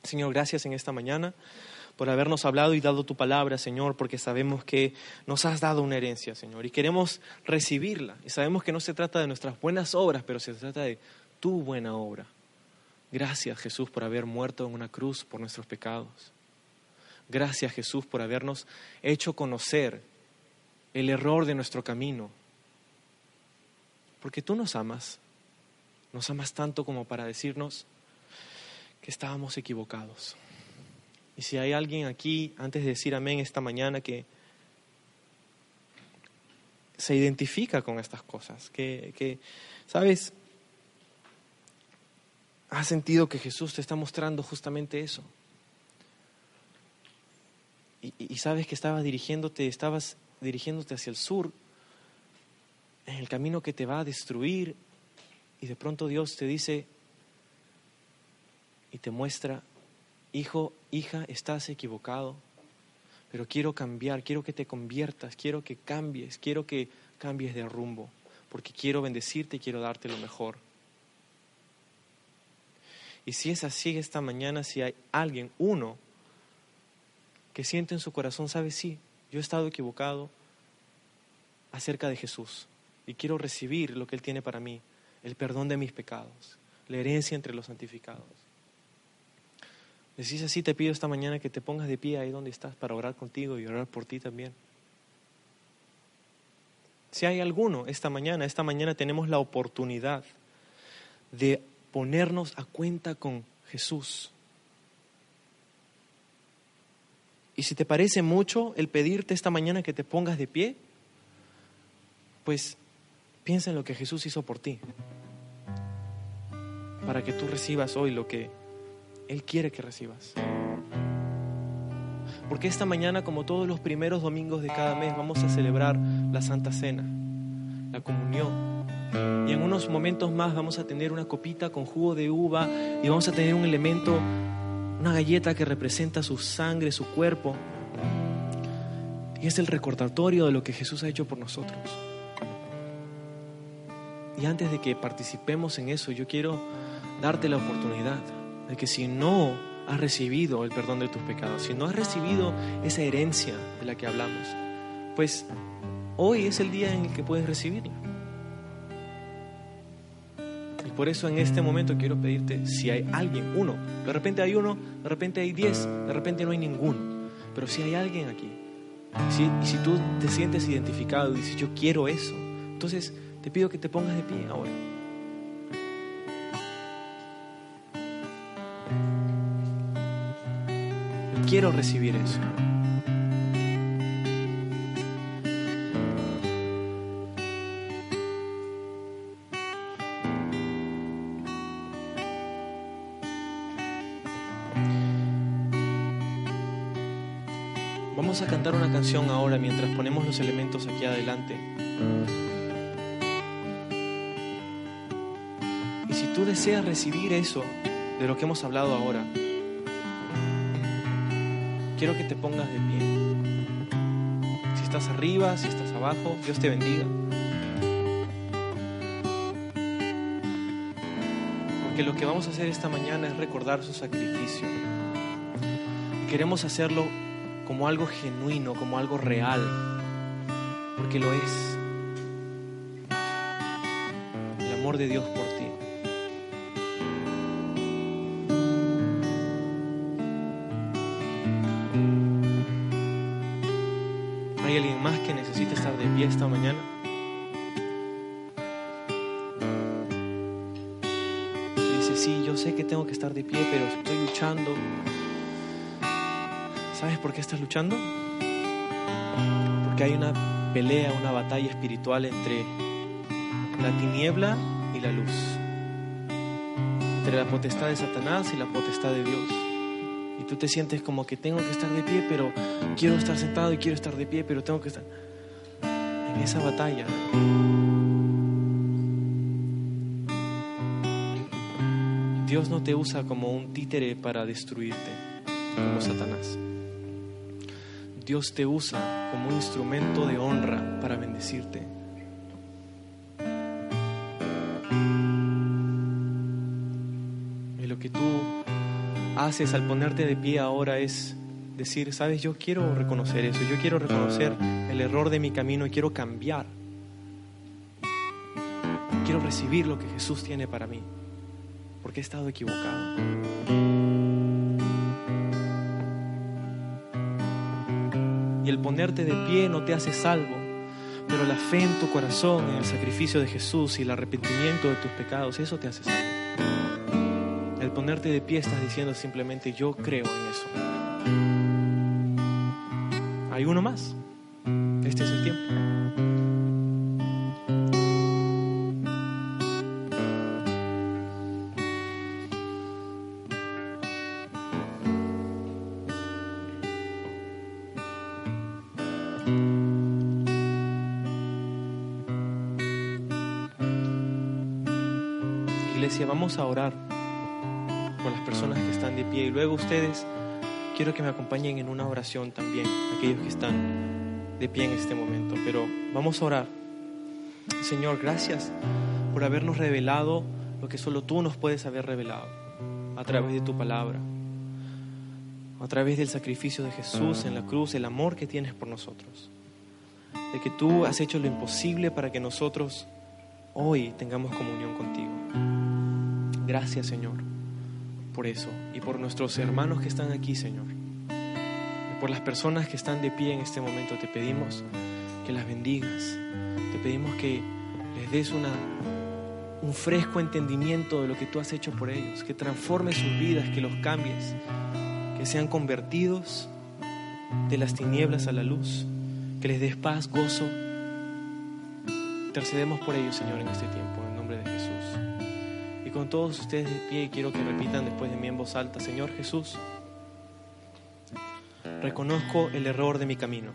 Señor, gracias en esta mañana por habernos hablado y dado tu palabra, Señor, porque sabemos que nos has dado una herencia, Señor, y queremos recibirla. Y sabemos que no se trata de nuestras buenas obras, pero se trata de tu buena obra. Gracias, Jesús, por haber muerto en una cruz por nuestros pecados. Gracias, Jesús, por habernos hecho conocer el error de nuestro camino. Porque tú nos amas, nos amas tanto como para decirnos que estábamos equivocados. Y si hay alguien aquí, antes de decir amén esta mañana, que se identifica con estas cosas, que, que ¿sabes? Has sentido que Jesús te está mostrando justamente eso. Y, y sabes que estabas dirigiéndote, estabas dirigiéndote hacia el sur, en el camino que te va a destruir, y de pronto Dios te dice y te muestra, hijo, hija, estás equivocado, pero quiero cambiar, quiero que te conviertas, quiero que cambies, quiero que cambies de rumbo, porque quiero bendecirte y quiero darte lo mejor. Y si es así esta mañana, si hay alguien, uno, que siente en su corazón, sabe, sí, yo he estado equivocado acerca de Jesús y quiero recibir lo que Él tiene para mí, el perdón de mis pecados, la herencia entre los santificados. Decís así, te pido esta mañana que te pongas de pie ahí donde estás para orar contigo y orar por ti también. Si hay alguno esta mañana, esta mañana tenemos la oportunidad de ponernos a cuenta con Jesús. Y si te parece mucho el pedirte esta mañana que te pongas de pie, pues piensa en lo que Jesús hizo por ti, para que tú recibas hoy lo que Él quiere que recibas. Porque esta mañana, como todos los primeros domingos de cada mes, vamos a celebrar la Santa Cena, la comunión. Y en unos momentos más vamos a tener una copita con jugo de uva y vamos a tener un elemento una galleta que representa su sangre, su cuerpo. Y es el recordatorio de lo que Jesús ha hecho por nosotros. Y antes de que participemos en eso, yo quiero darte la oportunidad de que si no has recibido el perdón de tus pecados, si no has recibido esa herencia de la que hablamos, pues hoy es el día en el que puedes recibirla por eso en este momento quiero pedirte si hay alguien, uno, de repente hay uno, de repente hay diez, de repente no hay ninguno, pero si hay alguien aquí, y si tú te sientes identificado y dices yo quiero eso, entonces te pido que te pongas de pie ahora. Quiero recibir eso. Vamos a cantar una canción ahora mientras ponemos los elementos aquí adelante. Y si tú deseas recibir eso de lo que hemos hablado ahora, quiero que te pongas de pie. Si estás arriba, si estás abajo, Dios te bendiga. Porque lo que vamos a hacer esta mañana es recordar su sacrificio. Queremos hacerlo como algo genuino, como algo real, porque lo es. El amor de Dios por esta mañana? Dice, sí, yo sé que tengo que estar de pie, pero estoy luchando. ¿Sabes por qué estás luchando? Porque hay una pelea, una batalla espiritual entre la tiniebla y la luz. Entre la potestad de Satanás y la potestad de Dios. Y tú te sientes como que tengo que estar de pie, pero quiero estar sentado y quiero estar de pie, pero tengo que estar esa batalla. Dios no te usa como un títere para destruirte, como Satanás. Dios te usa como un instrumento de honra para bendecirte. Y lo que tú haces al ponerte de pie ahora es decir, sabes, yo quiero reconocer eso, yo quiero reconocer el error de mi camino y quiero cambiar. Quiero recibir lo que Jesús tiene para mí, porque he estado equivocado. Y el ponerte de pie no te hace salvo, pero la fe en tu corazón, en el sacrificio de Jesús y el arrepentimiento de tus pecados, eso te hace salvo. El ponerte de pie estás diciendo simplemente yo creo en eso. Hay uno más. Este es el tiempo. Iglesia, vamos a orar con las personas que están de pie y luego ustedes quiero que me acompañen en una oración también, aquellos que están de pie en este momento. Pero vamos a orar. Señor, gracias por habernos revelado lo que solo tú nos puedes haber revelado a través de tu palabra, a través del sacrificio de Jesús en la cruz, el amor que tienes por nosotros, de que tú has hecho lo imposible para que nosotros hoy tengamos comunión contigo. Gracias, Señor por eso y por nuestros hermanos que están aquí, Señor. Y por las personas que están de pie en este momento, te pedimos que las bendigas. Te pedimos que les des una, un fresco entendimiento de lo que tú has hecho por ellos, que transformes sus vidas, que los cambies, que sean convertidos de las tinieblas a la luz, que les des paz, gozo. Intercedemos por ellos, Señor, en este tiempo, con todos ustedes de pie quiero que repitan después de mí en voz alta, Señor Jesús, reconozco el error de mi camino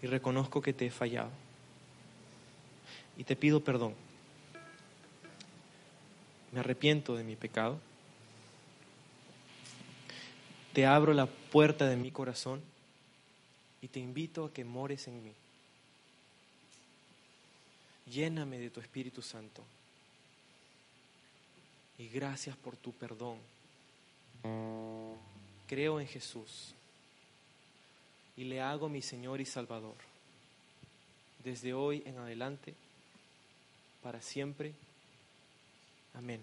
y reconozco que te he fallado y te pido perdón. Me arrepiento de mi pecado. Te abro la puerta de mi corazón y te invito a que mores en mí. Lléname de tu Espíritu Santo y gracias por tu perdón. Creo en Jesús y le hago mi Señor y Salvador. Desde hoy en adelante, para siempre. Amén.